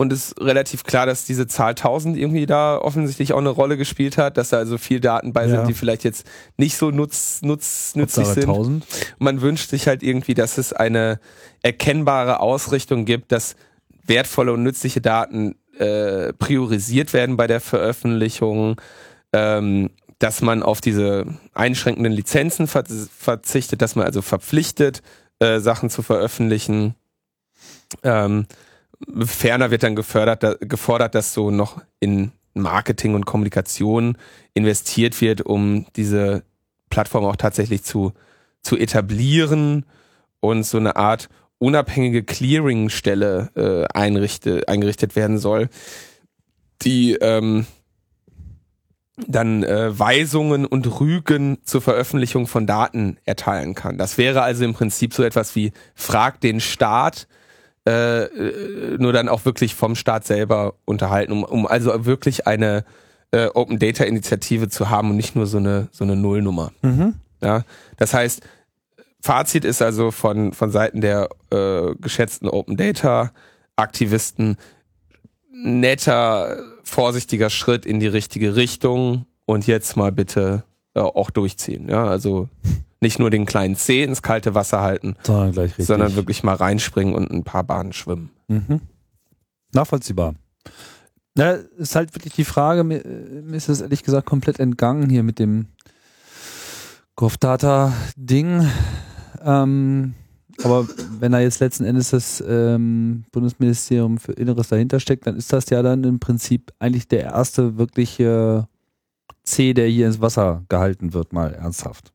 und es ist relativ klar, dass diese Zahl 1000 irgendwie da offensichtlich auch eine Rolle gespielt hat, dass da also viel Daten bei ja. sind, die vielleicht jetzt nicht so nutz, nutz, nützlich sind. 1000? Man wünscht sich halt irgendwie, dass es eine erkennbare Ausrichtung gibt, dass wertvolle und nützliche Daten äh, priorisiert werden bei der Veröffentlichung, ähm, dass man auf diese einschränkenden Lizenzen ver verzichtet, dass man also verpflichtet, äh, Sachen zu veröffentlichen. Ähm, ferner wird dann gefördert, da, gefordert, dass so noch in Marketing und Kommunikation investiert wird, um diese Plattform auch tatsächlich zu, zu etablieren und so eine Art unabhängige Clearingstelle äh, einrichte, eingerichtet werden soll, die ähm, dann äh, Weisungen und Rügen zur Veröffentlichung von Daten erteilen kann. Das wäre also im Prinzip so etwas wie Frag den Staat, äh, äh nur dann auch wirklich vom Staat selber unterhalten, um, um also wirklich eine äh, Open Data Initiative zu haben und nicht nur so eine so eine Nullnummer. Mhm. Ja, das heißt, Fazit ist also von, von Seiten der äh, geschätzten Open Data Aktivisten netter, vorsichtiger Schritt in die richtige Richtung und jetzt mal bitte äh, auch durchziehen. Ja, also nicht nur den kleinen C ins kalte Wasser halten, sondern, sondern wirklich mal reinspringen und ein paar Bahnen schwimmen. Mhm. Nachvollziehbar. Na, ist halt wirklich die Frage, mir, mir ist es ehrlich gesagt komplett entgangen hier mit dem GovData-Ding. Ähm, aber wenn da jetzt letzten Endes das ähm, Bundesministerium für Inneres dahinter steckt, dann ist das ja dann im Prinzip eigentlich der erste wirkliche C, der hier ins Wasser gehalten wird, mal ernsthaft.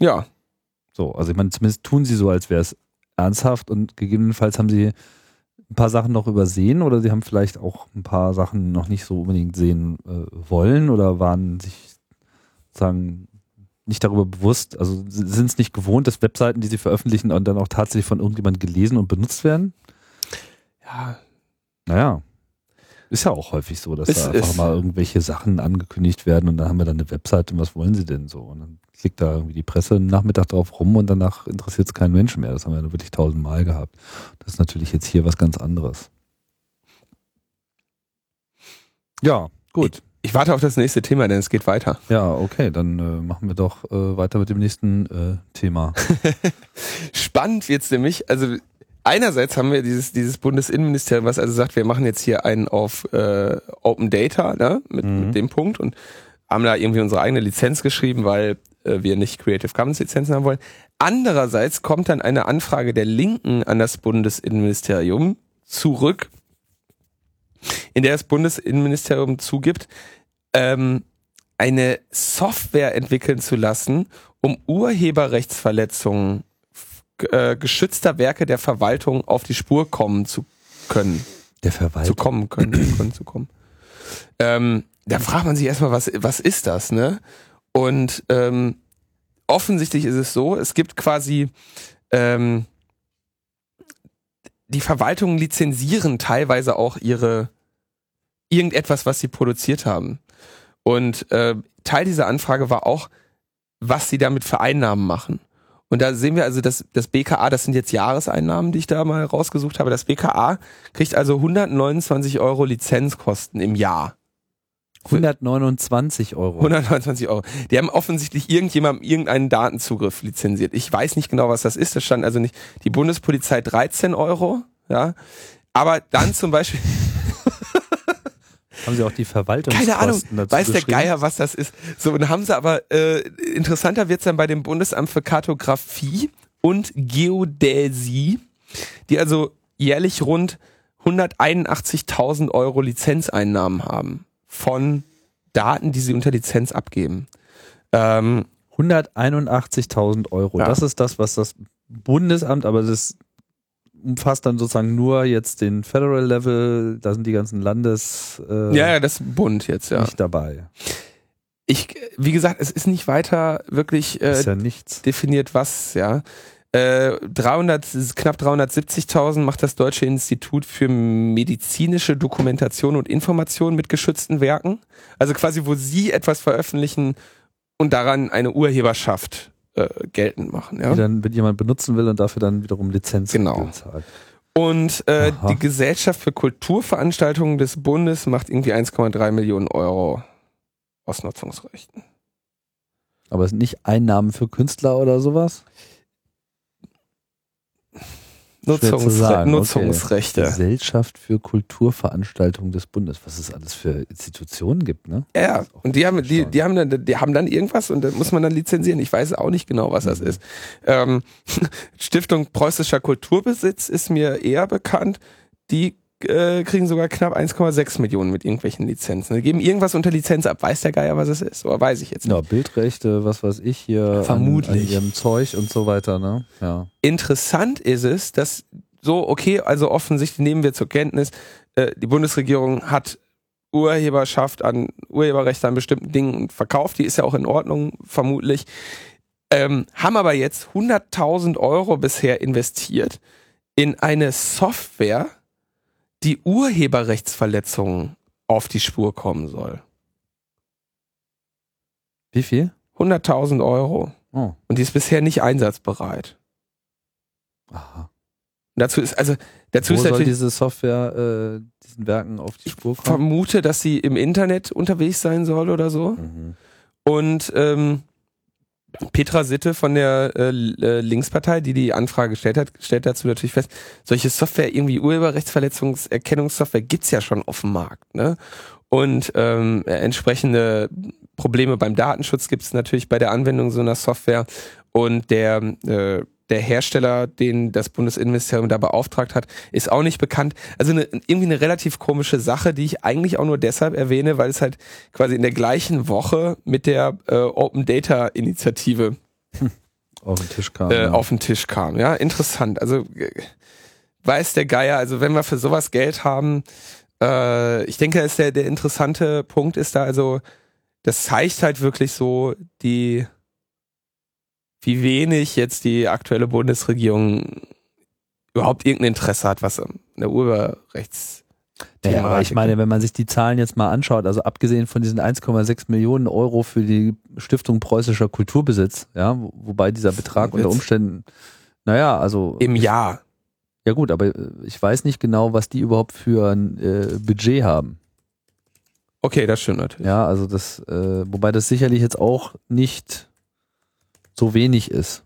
Ja. So, also ich meine, zumindest tun sie so, als wäre es ernsthaft und gegebenenfalls haben sie ein paar Sachen noch übersehen oder sie haben vielleicht auch ein paar Sachen noch nicht so unbedingt sehen äh, wollen oder waren sich sozusagen nicht darüber bewusst, also sind es nicht gewohnt, dass Webseiten, die sie veröffentlichen, und dann auch tatsächlich von irgendjemandem gelesen und benutzt werden? Ja. Naja. Ist ja auch häufig so, dass es da einfach mal irgendwelche Sachen angekündigt werden und dann haben wir dann eine Webseite und was wollen sie denn so? Und dann klickt da irgendwie die Presse einen Nachmittag drauf rum und danach interessiert es keinen Menschen mehr. Das haben wir ja wirklich tausendmal gehabt. Das ist natürlich jetzt hier was ganz anderes. Ja, gut. Ich warte auf das nächste Thema, denn es geht weiter. Ja, okay, dann äh, machen wir doch äh, weiter mit dem nächsten äh, Thema. Spannend wird's nämlich, also einerseits haben wir dieses, dieses Bundesinnenministerium, was also sagt, wir machen jetzt hier einen auf äh, Open Data, ne, mit, Mhm. mit dem Punkt und haben da irgendwie unsere eigene Lizenz geschrieben, weil äh, wir nicht Creative Commons Lizenzen haben wollen. Andererseits kommt dann eine Anfrage der Linken an das Bundesinnenministerium zurück, in der das Bundesinnenministerium zugibt, ähm, eine Software entwickeln zu lassen, um Urheberrechtsverletzungen äh, geschützter Werke der Verwaltung auf die Spur kommen zu können. Der Zu Verwaltung. kommen können, können zu kommen. Ähm, da fragt man sich erstmal, was, was ist das, ne? Und ähm, offensichtlich ist es so, es gibt quasi ähm, die Verwaltungen lizenzieren teilweise auch ihre irgendetwas, was sie produziert haben. Und äh, Teil dieser Anfrage war auch, was sie damit für Einnahmen machen. Und da sehen wir also, dass das BKA, das sind jetzt Jahreseinnahmen, die ich da mal rausgesucht habe, das BKA kriegt also 129 Euro Lizenzkosten im Jahr. 129 Euro. 129 Euro. Die haben offensichtlich irgendjemandem irgendeinen Datenzugriff lizenziert. Ich weiß nicht genau, was das ist. Das stand also nicht. Die Bundespolizei 13 Euro, ja. Aber dann zum Beispiel, Haben sie auch die Verwaltungskosten keine Ahnung, weiß der? Geier, was das ist. So, und haben sie aber, äh, interessanter wird's dann bei dem Bundesamt für Kartografie und Geodäsie, die also jährlich rund 181.000 Euro Lizenzeinnahmen haben von Daten, die sie unter Lizenz abgeben. Ähm, 181.000 Euro. Ja. Das ist das, was das Bundesamt, aber das umfasst dann sozusagen nur jetzt den Federal Level, da sind die ganzen Landes äh, ja, ja, das bunt jetzt, ja. nicht dabei. Ich, wie gesagt, es ist nicht weiter wirklich äh, ist ja nichts. definiert, was, ja. Äh, 300, knapp 370.000 macht das Deutsche Institut für medizinische Dokumentation und Information mit geschützten Werken. Also quasi, wo sie etwas veröffentlichen und daran eine Urheberschaft äh, geltend machen. Ja? Die dann, wenn jemand benutzen will und dafür dann wiederum Lizenz Genau. zahlt. Und äh, Aha. die Gesellschaft für Kulturveranstaltungen des Bundes macht irgendwie 1,3 Millionen Euro aus Nutzungsrechten. Aber es sind nicht Einnahmen für Künstler oder sowas? Nutzungsre Nutzungsrechte. Gesellschaft für Kulturveranstaltungen des Bundes. Was es alles für Institutionen gibt, ne? Ja, und die haben, die, die haben dann, die haben dann irgendwas und da muss man dann lizenzieren. Ich weiß auch nicht genau, was das Mhm. ist. Ähm, Stiftung Preußischer Kulturbesitz ist mir eher bekannt. Die äh, kriegen sogar knapp 1,6 Millionen mit irgendwelchen Lizenzen. Die geben irgendwas unter Lizenz ab. Weiß der Geier, was es ist? Oder weiß ich jetzt nicht. Ja, Bildrechte, was weiß ich hier. Vermutlich. An, an ihrem Zeug und so weiter, ne? Ja. Interessant ist es, dass so, okay, also offensichtlich nehmen wir zur Kenntnis, äh, die Bundesregierung hat Urheberschaft an Urheberrechte an bestimmten Dingen verkauft, die ist ja auch in Ordnung, vermutlich. Ähm, haben aber jetzt 100.000 Euro bisher investiert in eine Software, die Urheberrechtsverletzungen auf die Spur kommen soll. Wie viel? 100.000 Euro. Oh. Und die ist bisher nicht einsatzbereit. Aha. Dazu ist, also, dazu Wo ist soll natürlich, diese Software äh, diesen Werken auf die Spur kommen? vermute, dass sie im Internet unterwegs sein soll oder so. Mhm. Und ähm, Petra Sitte von der äh, äh, Linkspartei, die die Anfrage gestellt hat, stellt dazu natürlich fest, solche Software, irgendwie Urheberrechtsverletzungserkennungssoftware gibt's ja schon auf dem Markt. Ne? Und ähm, äh, entsprechende Probleme beim Datenschutz gibt's natürlich bei der Anwendung so einer Software. Und der, äh, der Hersteller, den das Bundesinnenministerium da beauftragt hat, ist auch nicht bekannt. Also eine, irgendwie eine relativ komische Sache, die ich eigentlich auch nur deshalb erwähne, weil es halt quasi in der gleichen Woche mit der äh, Open Data Initiative Auf den Tisch kam. äh, ja. auf den Tisch kam. Ja, interessant. Also äh, weiß der Geier, also wenn wir für sowas Geld haben, äh, ich denke, ist der, der interessante Punkt ist da, also das zeigt halt wirklich so die, wie wenig jetzt die aktuelle Bundesregierung überhaupt irgendein Interesse hat, was in der Urheberrechts Naja, aber ich meine, wenn man sich die Zahlen jetzt mal anschaut, also abgesehen von diesen 1,6 Millionen Euro für die Stiftung Preußischer Kulturbesitz, ja, wo- wobei dieser Betrag unter. Umständen, naja, also im Jahr. ja gut, aber ich weiß nicht genau, was die überhaupt für ein äh, Budget haben. Okay, das stimmt natürlich. Ja, also das, äh, wobei das sicherlich jetzt auch nicht so wenig ist.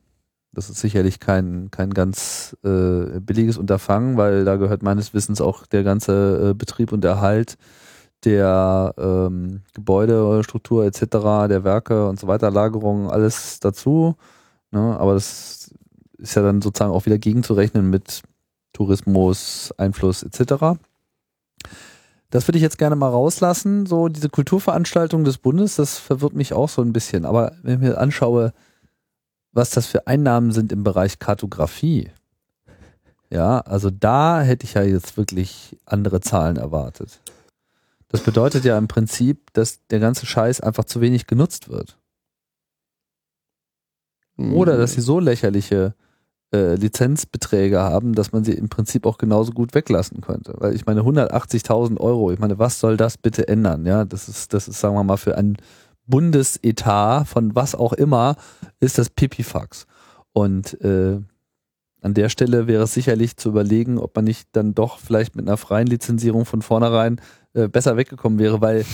Das ist sicherlich kein, kein ganz äh, billiges Unterfangen, weil da gehört meines Wissens auch der ganze äh, Betrieb und Erhalt der ähm, Gebäudestruktur etc., der Werke und so weiter, Lagerung, alles dazu. Ne? Aber das ist ja dann sozusagen auch wieder gegenzurechnen mit Tourismus, Einfluss etc. Das würde ich jetzt gerne mal rauslassen. So diese Kulturveranstaltung des Bundes, das verwirrt mich auch so ein bisschen. Aber wenn ich mir anschaue, was das für Einnahmen sind im Bereich Kartografie, ja, also da hätte ich ja jetzt wirklich andere Zahlen erwartet. Das bedeutet ja im Prinzip, dass der ganze Scheiß einfach zu wenig genutzt wird. Oder dass sie so lächerliche äh, Lizenzbeträge haben, dass man sie im Prinzip auch genauso gut weglassen könnte. Weil ich meine, 180.000 Euro, ich meine, was soll das bitte ändern? Ja, das ist, das ist, sagen wir mal, für ein Bundesetat von was auch immer, ist das Pipifax. Und äh, an der Stelle wäre es sicherlich zu überlegen, ob man nicht dann doch vielleicht mit einer freien Lizenzierung von vornherein äh, besser weggekommen wäre, weil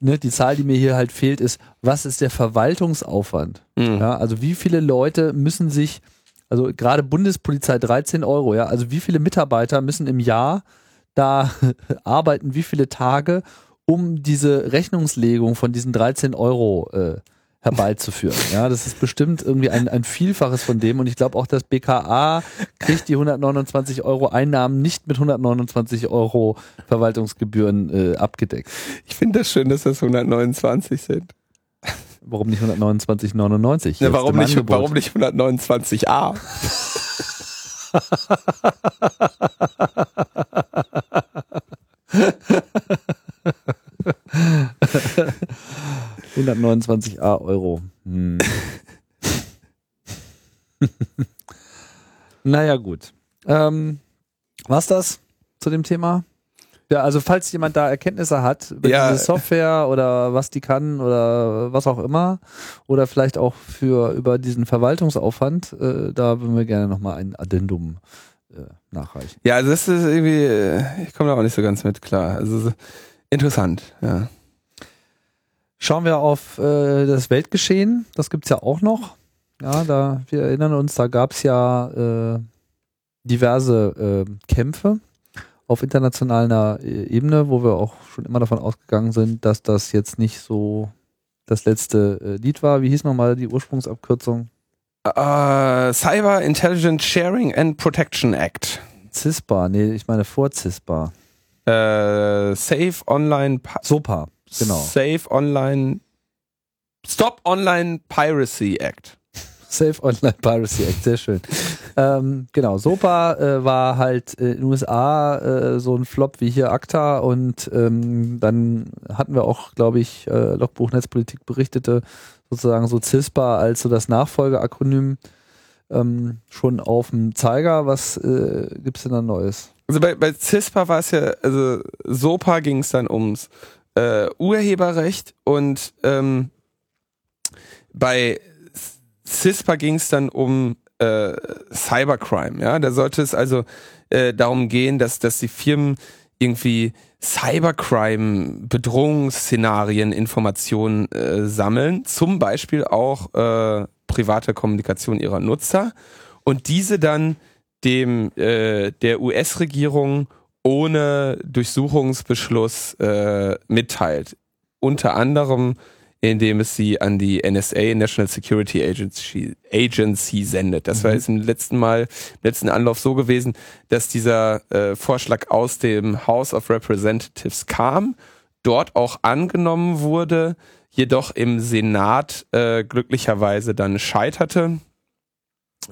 ne, die Zahl, die mir hier halt fehlt, ist, was ist der Verwaltungsaufwand? Mhm. Ja, also wie viele Leute müssen sich, also gerade Bundespolizei 13 Euro, ja, also wie viele Mitarbeiter müssen im Jahr da arbeiten, wie viele Tage, um diese Rechnungslegung von diesen 13 Euro äh, herbeizuführen. Ja, das ist bestimmt irgendwie ein, ein Vielfaches von dem und ich glaube auch, das BKA kriegt die 129 Euro Einnahmen nicht mit 129 Euro Verwaltungsgebühren äh, abgedeckt. Ich finde das schön, dass das 129 sind. Warum nicht 129,99? Ja, warum, nicht, Angebot. warum nicht 129a? nicht 129a Euro. Hm. naja, gut. Ähm, was das zu dem Thema? Ja, also falls jemand da Erkenntnisse hat über Ja. diese Software oder was die kann oder was auch immer oder vielleicht auch für über diesen Verwaltungsaufwand, äh, da würden wir gerne nochmal ein Addendum äh, nachreichen. Ja, also das ist irgendwie, äh, ich komme da auch nicht so ganz mit klar. Also so- interessant, ja. Schauen wir auf äh, das Weltgeschehen, das gibt's ja auch noch. Ja, da, wir erinnern uns, da gab's ja äh, diverse äh, Kämpfe auf internationaler äh, Ebene, wo wir auch schon immer davon ausgegangen sind, dass das jetzt nicht so das letzte äh, Lied war. Wie hieß nochmal die Ursprungsabkürzung? Äh, Cyber Intelligent Sharing and Protection Act. CISPA, nee, ich meine vor CISPA. Äh, Safe Online Pi- SOPA, genau. Safe Online Stop Online Piracy Act. Safe Online Piracy Act, sehr schön. ähm, genau, SOPA äh, war halt in den USA äh, so ein Flop wie hier ACTA und ähm, dann hatten wir auch, glaube ich, äh, Logbuch Netzpolitik berichtete sozusagen so CISPA als so das Nachfolgeakronym ähm, schon auf dem Zeiger. Was äh, gibt's denn da Neues? Also bei, bei CISPA war es ja, also SOPA ging es dann ums äh, Urheberrecht und ähm, bei CISPA ging es dann um äh, Cybercrime. Ja, da sollte es also äh, darum gehen, dass dass die Firmen irgendwie Cybercrime Bedrohungsszenarien Informationen äh, sammeln, zum Beispiel auch äh, private Kommunikation ihrer Nutzer und diese dann dem äh, der US-Regierung ohne Durchsuchungsbeschluss äh, mitteilt. Unter anderem, indem es sie an die NSA, National Security Agency, Agency sendet. Das war Mhm. jetzt im letzten Mal, im letzten Anlauf so gewesen, dass dieser äh, Vorschlag aus dem House of Representatives kam, dort auch angenommen wurde, jedoch im Senat äh, glücklicherweise dann scheiterte.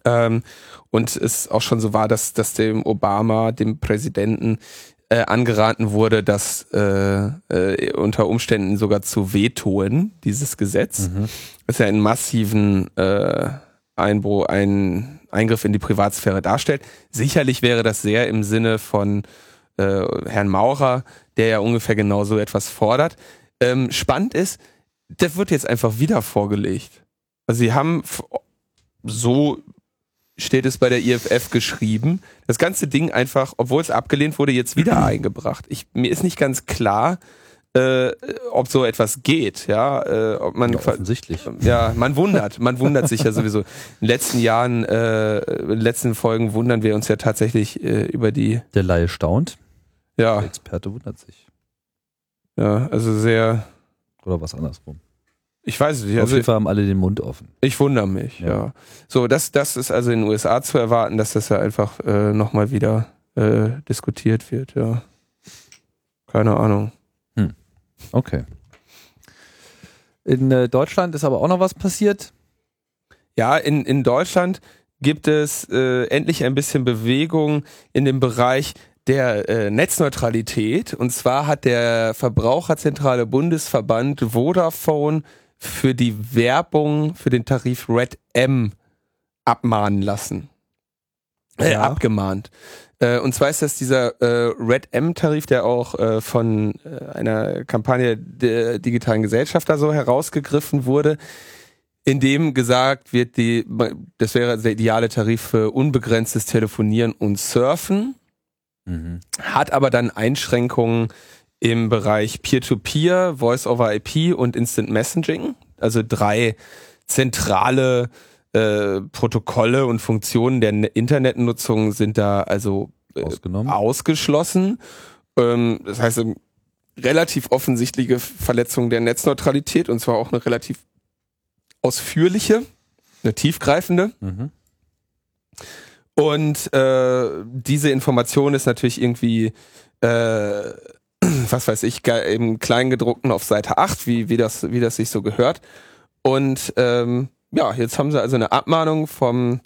Ähm, und es auch schon so war, dass, dass dem Obama, dem Präsidenten, äh, angeraten wurde, das äh, äh, unter Umständen sogar zu vetoen, dieses Gesetz. Das ja einen massiven äh, Einbruch, ein Eingriff in die Privatsphäre darstellt. Sicherlich wäre das sehr im Sinne von äh, Herrn Maurer, der ja ungefähr genau so etwas fordert. Ähm, spannend ist, das wird jetzt einfach wieder vorgelegt. Also sie haben so steht es bei der IFF geschrieben, das ganze Ding einfach, obwohl es abgelehnt wurde, jetzt wieder eingebracht. Ich, mir ist nicht ganz klar, äh, ob so etwas geht, ja, äh, ob man Ja, offensichtlich. ja, man wundert, man wundert sich ja sowieso. In den letzten Jahren, äh, in den letzten Folgen wundern wir uns ja tatsächlich äh, über die, Der Laie staunt, ja, der Experte wundert sich. ja, also sehr, Oder was andersrum. Ich weiß es nicht, Auf also jeden Fall haben alle den Mund offen. ich wundere mich, ja. Ja. So, das, das ist also in den USA zu erwarten, dass das ja einfach äh, nochmal wieder äh, diskutiert wird, ja. Keine Ahnung. Okay. In äh, Deutschland ist aber auch noch was passiert. Ja, in, in Deutschland gibt es äh, endlich ein bisschen Bewegung in dem Bereich der äh, Netzneutralität. Und zwar hat der Verbraucherzentrale Bundesverband Vodafone für die Werbung für den Tarif Red M abmahnen lassen. Äh, Ja. Abgemahnt. Äh, und zwar ist das dieser äh, Red M-Tarif, der auch äh, von äh, einer Kampagne der digitalen Gesellschaft da so herausgegriffen wurde, in dem gesagt wird, die, das wäre der ideale Tarif für unbegrenztes Telefonieren und Surfen, hat aber dann Einschränkungen im Bereich Peer-to-Peer, Voice-over-IP und Instant Messaging, also drei zentrale äh, Protokolle und Funktionen der Ne- Internetnutzung sind da also äh, ausgeschlossen. Ähm, das heißt, ähm, relativ offensichtliche Verletzung der Netzneutralität und zwar auch eine relativ ausführliche, eine tiefgreifende. Mhm. Und äh, diese Information ist natürlich irgendwie, äh, was weiß ich, im Kleingedruckten auf Seite 8, wie, wie, das, wie das sich so gehört. Und ähm, ja, jetzt haben sie also eine Abmahnung vom,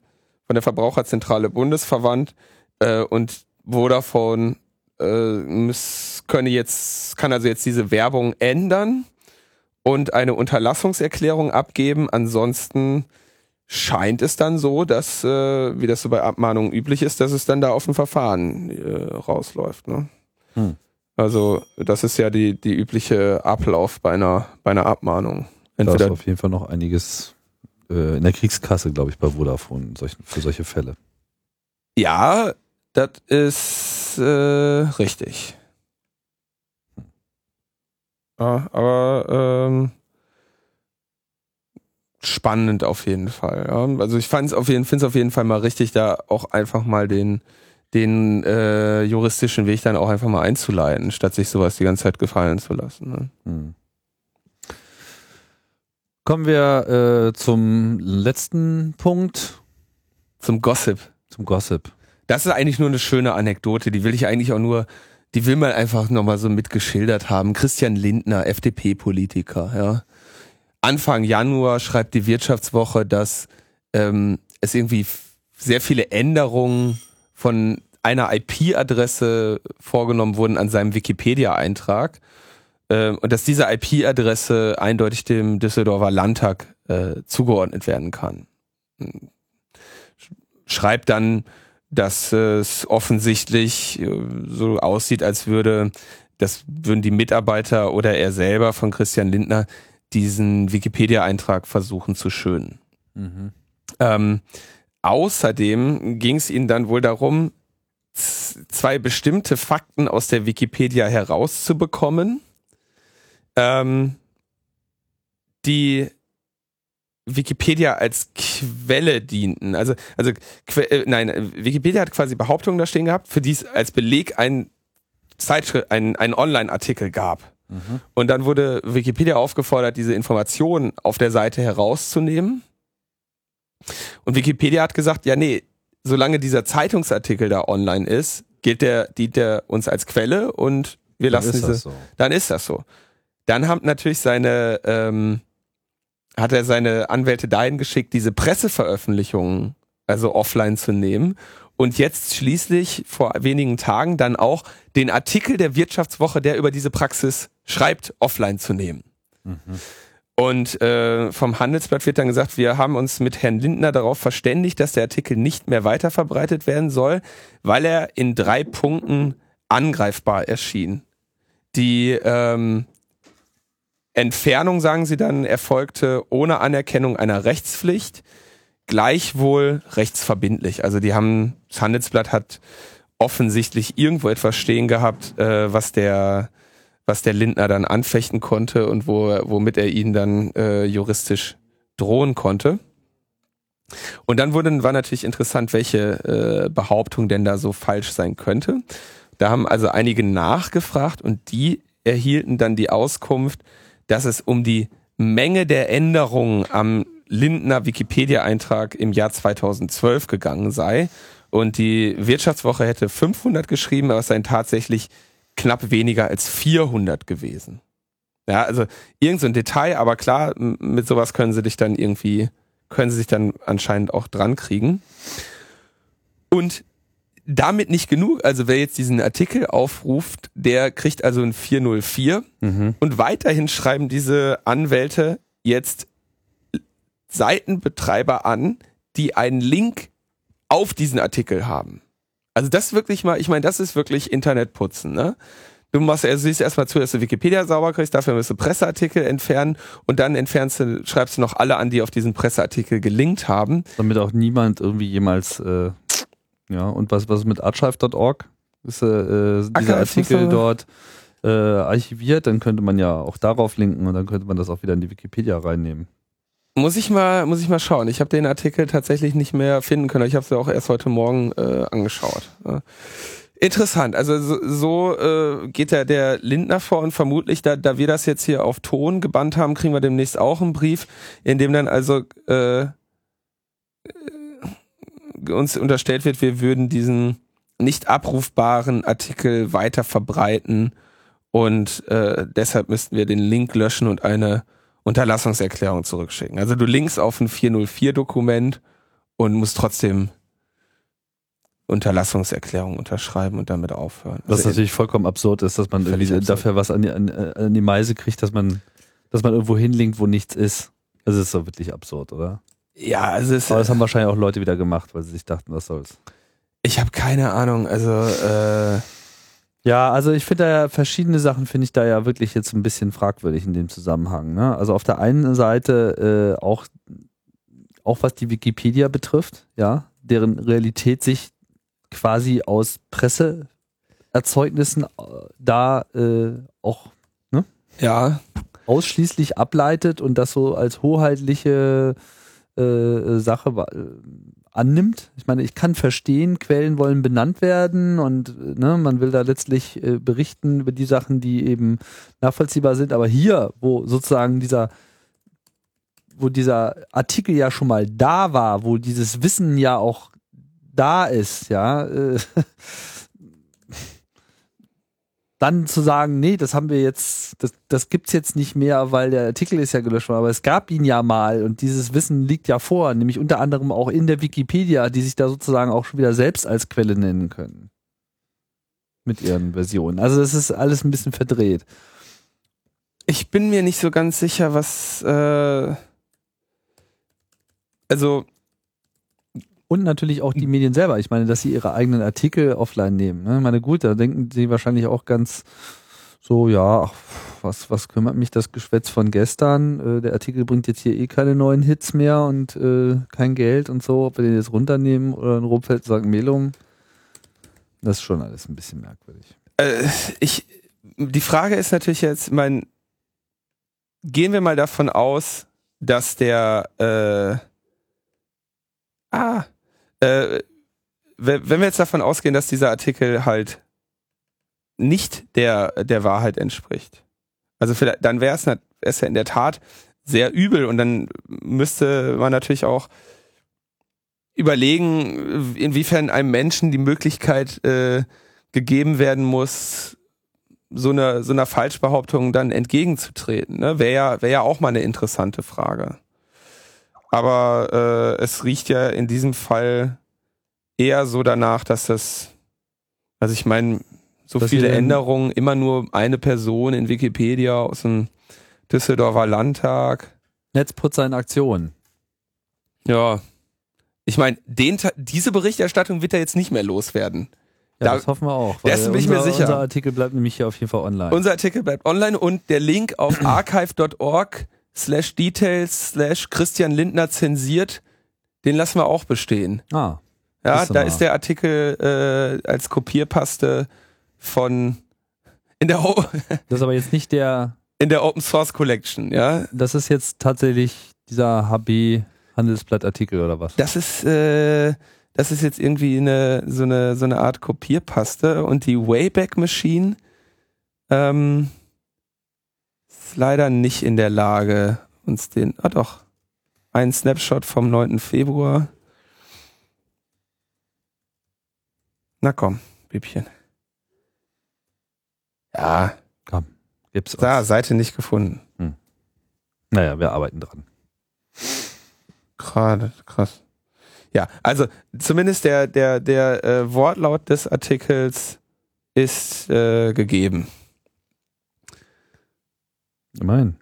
von der Verbraucherzentrale Bundesverband äh, und Vodafone äh, muss, könne jetzt, kann also jetzt diese Werbung ändern und eine Unterlassungserklärung abgeben. Ansonsten scheint es dann so, dass, äh, wie das so bei Abmahnungen üblich ist, dass es dann da auf ein Verfahren äh, rausläuft. Ne? Hm. Also das ist ja die, die übliche Ablauf bei einer, bei einer Abmahnung. Da ist Entweder auf jeden Fall noch einiges äh, in der Kriegskasse, glaube ich, bei Vodafone solchen, für solche Fälle. ja, das ist äh, richtig. Ja, aber ähm, spannend auf jeden Fall. Ja. Also ich fand es auf jeden, finde es auf jeden Fall mal richtig, da auch einfach mal den den äh, juristischen Weg dann auch einfach mal einzuleiten, statt sich sowas die ganze Zeit gefallen zu lassen. Ne? Hm. Kommen wir äh, zum letzten Punkt, Zum Gossip. zum Gossip. Das ist eigentlich nur eine schöne Anekdote, die will ich eigentlich auch nur, die will man einfach nochmal so mitgeschildert haben. Christian Lindner, FDP-Politiker, ja. Anfang Januar schreibt die Wirtschaftswoche, dass ähm, es irgendwie sehr viele Änderungen von einer IP-Adresse vorgenommen wurden an seinem Wikipedia-Eintrag ähm, und dass diese IP-Adresse eindeutig dem Düsseldorfer Landtag äh, zugeordnet werden kann. Schreibt dann, dass es offensichtlich äh, so aussieht, als würde das würden die Mitarbeiter oder er selber von Christian Lindner diesen Wikipedia-Eintrag versuchen zu schönen. Mhm. Ähm, außerdem ging es ihnen dann wohl darum, zwei bestimmte Fakten aus der Wikipedia herauszubekommen, ähm, die Wikipedia als Quelle dienten. Also, also äh, nein, Wikipedia hat quasi Behauptungen da stehen gehabt, für die es als Beleg ein Zeitschrift, ein, ein Online-Artikel gab. Mhm. Und dann wurde Wikipedia aufgefordert, diese Informationen auf der Seite herauszunehmen. Und Wikipedia hat gesagt, ja, nee, solange dieser Zeitungsartikel da online ist, gilt der, dient der uns als Quelle und wir Dann lassen ist diese, das so. dann ist das so. Dann haben natürlich seine, ähm, hat er seine Anwälte dahin geschickt, diese Presseveröffentlichungen also offline zu nehmen und jetzt schließlich vor wenigen Tagen dann auch den Artikel der Wirtschaftswoche, der über diese Praxis schreibt, offline zu nehmen. Mhm. Und äh, vom Handelsblatt wird dann gesagt, wir haben uns mit Herrn Lindner darauf verständigt, dass der Artikel nicht mehr weiterverbreitet werden soll, weil er in drei Punkten angreifbar erschien. Die ähm, Entfernung, sagen sie dann, erfolgte ohne Anerkennung einer Rechtspflicht, gleichwohl rechtsverbindlich. Also die haben, das Handelsblatt hat offensichtlich irgendwo etwas stehen gehabt, äh, was der was der Lindner dann anfechten konnte und wo, womit er ihn dann äh, juristisch drohen konnte. Und dann wurde, war natürlich interessant, welche äh, Behauptung denn da so falsch sein könnte. Da haben also einige nachgefragt und die erhielten dann die Auskunft, dass es um die Menge der Änderungen am Lindner Wikipedia-Eintrag im Jahr 2012 gegangen sei. Und die Wirtschaftswoche hätte 500 geschrieben, aber es seien tatsächlich knapp weniger als 400 gewesen. Ja, also irgend so ein Detail, aber klar, mit sowas können sie dich dann irgendwie, können sie sich dann anscheinend auch dran kriegen. Und damit nicht genug. Also wer jetzt diesen Artikel aufruft, der kriegt also ein 404. Mhm. Und weiterhin schreiben diese Anwälte jetzt Seitenbetreiber an, die einen Link auf diesen Artikel haben. Also das wirklich mal, ich meine, das ist wirklich Internetputzen, ne? Du machst, also siehst erstmal zu, dass du Wikipedia sauber kriegst, dafür musst du Presseartikel entfernen und dann entfernst du, schreibst du noch alle an, die auf diesen Presseartikel gelinkt haben. Damit auch niemand irgendwie jemals äh, ja, und was, was mit archive.org? Ist äh, äh dieser Artikel dort äh, archiviert, dann könnte man ja auch darauf linken und dann könnte man das auch wieder in die Wikipedia reinnehmen. Muss ich mal, muss ich mal schauen. Ich habe den Artikel tatsächlich nicht mehr finden können. Ich habe es ja auch erst heute Morgen äh, angeschaut. Interessant. Also so, so äh, geht der, der Lindner vor und vermutlich, da, da wir das jetzt hier auf Ton gebannt haben, kriegen wir demnächst auch einen Brief, in dem dann also äh, uns unterstellt wird, wir würden diesen nicht abrufbaren Artikel weiter verbreiten und äh, deshalb müssten wir den Link löschen und eine Unterlassungserklärung zurückschicken. Also du linkst auf ein 404-Dokument und musst trotzdem Unterlassungserklärung unterschreiben und damit aufhören. Was also natürlich vollkommen absurd ist, dass man irgendwie absurd. dafür was an die, an, an die Meise kriegt, dass man, dass man irgendwo hinlinkt, wo nichts ist. Also ist doch wirklich absurd, oder? Ja, also es Aber das haben wahrscheinlich auch Leute wieder gemacht, weil sie sich dachten, was soll's. Ich habe keine Ahnung, also äh ja, also ich finde da ja verschiedene Sachen finde ich da ja wirklich jetzt ein bisschen fragwürdig in dem Zusammenhang. Ne? Also auf der einen Seite äh, auch auch was die Wikipedia betrifft, ja, deren Realität sich quasi aus Presseerzeugnissen äh, da äh, auch ne? ja ausschließlich ableitet und das so als hoheitliche äh, Sache annimmt. Ich meine, ich kann verstehen, Quellen wollen benannt werden und ne, man will da letztlich äh, berichten über die Sachen, die eben nachvollziehbar sind. Aber hier, wo sozusagen dieser wo dieser Artikel ja schon mal da war, wo dieses Wissen ja auch da ist, ja, äh, dann zu sagen, nee, das haben wir jetzt, das, das gibt's jetzt nicht mehr, weil der Artikel ist ja gelöscht worden, aber es gab ihn ja mal und dieses Wissen liegt ja vor, nämlich unter anderem auch in der Wikipedia, die sich da sozusagen auch schon wieder selbst als Quelle nennen können. Mit ihren Versionen. Also das ist alles ein bisschen verdreht. Ich bin mir nicht so ganz sicher, was äh, also und natürlich auch die Medien selber. Ich meine, dass sie ihre eigenen Artikel offline nehmen. Ne? Ich meine, gut, da denken sie wahrscheinlich auch ganz so, ja, ach, was, was kümmert mich das Geschwätz von gestern? Äh, der Artikel bringt jetzt hier eh keine neuen Hits mehr und äh, kein Geld und so, ob wir den jetzt runternehmen oder in Robfeld sagen Melum. Das ist schon alles ein bisschen merkwürdig. Äh, ich, die Frage ist natürlich jetzt, mein, gehen wir mal davon aus, dass der, äh, ah, äh, wenn wir jetzt davon ausgehen, dass dieser Artikel halt nicht der, der Wahrheit entspricht, also vielleicht, dann wäre es ja in der Tat sehr übel und dann müsste man natürlich auch überlegen, inwiefern einem Menschen die Möglichkeit äh, gegeben werden muss, so einer so einer Falschbehauptung dann entgegenzutreten. Ne? Wäre ja, wär ja auch mal eine interessante Frage. Aber äh, es riecht ja in diesem Fall eher so danach, dass das, also ich meine, so dass viele Änderungen, immer nur eine Person in Wikipedia aus dem Düsseldorfer Landtag. Netzputzer in Aktion. Ja. Ich meine, diese Berichterstattung wird er jetzt nicht mehr loswerden. Ja, da, das hoffen wir auch. Das bin ich mir sicher. Unser Artikel bleibt nämlich hier auf jeden Fall online. Unser Artikel bleibt online und der Link auf archive.org slash details slash Christian Lindner zensiert, den lassen wir auch bestehen. Ah. Ja, da ist der Artikel äh, als Kopierpaste von In der, o Das ist aber jetzt nicht der, in der Open Source Collection, ja. das ist jetzt tatsächlich dieser HB Handelsblattartikel oder was? Das ist, äh, das ist jetzt irgendwie eine, so eine, so eine Art Kopierpaste und die Wayback Machine, ähm, leider nicht in der Lage, uns den, ah doch, ein Snapshot vom 9. Februar. Na komm, Bübchen. Ja, Gibt's da, uns. Seite nicht gefunden. Naja, wir arbeiten dran. Gerade, krass. Ja, also zumindest der, der, der äh, Wortlaut des Artikels ist äh, gegeben. Immerhin.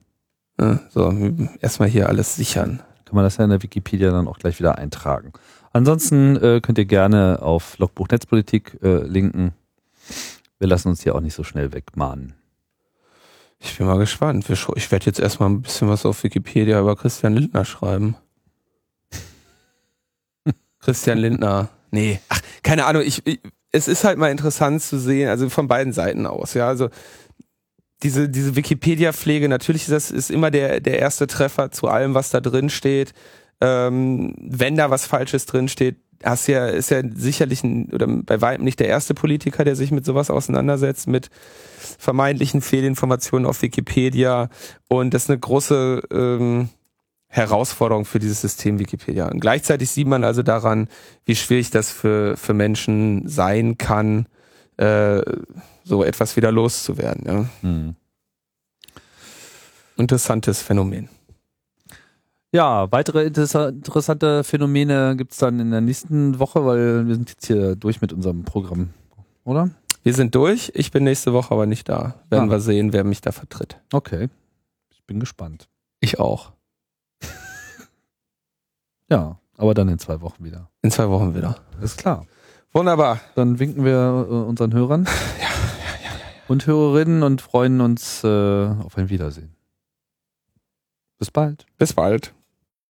Ja, so, erstmal hier alles sichern. Kann man das ja in der Wikipedia dann auch gleich wieder eintragen. Ansonsten äh, könnt ihr gerne auf Logbuch Netzpolitik äh, linken. Wir lassen uns hier auch nicht so schnell wegmahnen. Ich bin mal gespannt. Ich werde jetzt erstmal ein bisschen was auf Wikipedia über Christian Lindner schreiben. Christian Lindner. Nee, ach, keine Ahnung. Ich, ich, es ist halt mal interessant zu sehen, also von beiden Seiten aus. Ja, also diese, diese Wikipedia-Pflege, natürlich ist das ist immer der, der erste Treffer zu allem, was da drin steht. Ähm, wenn da was Falsches drin steht, hast ja, ist ja sicherlich ein, oder bei weitem nicht der erste Politiker, der sich mit sowas auseinandersetzt, mit vermeintlichen Fehlinformationen auf Wikipedia. Und das ist eine große ähm, Herausforderung für dieses System Wikipedia. Und gleichzeitig sieht man also daran, wie schwierig das für, für Menschen sein kann, äh, so etwas wieder loszuwerden. Ja. Hm. Interessantes Phänomen. Ja, weitere interessa- interessante Phänomene gibt's dann in der nächsten Woche, weil wir sind jetzt hier durch mit unserem Programm, oder? Wir sind durch. Ich bin nächste Woche aber nicht da. Werden Ah. wir sehen, wer mich da vertritt. Okay. Ich bin gespannt. Ich auch. Ja, aber dann in zwei Wochen wieder. In zwei Wochen wieder. Ist klar. Wunderbar. Dann winken wir äh, unseren Hörern und Hörerinnen und freuen uns äh, auf ein Wiedersehen. Bis bald. Bis bald.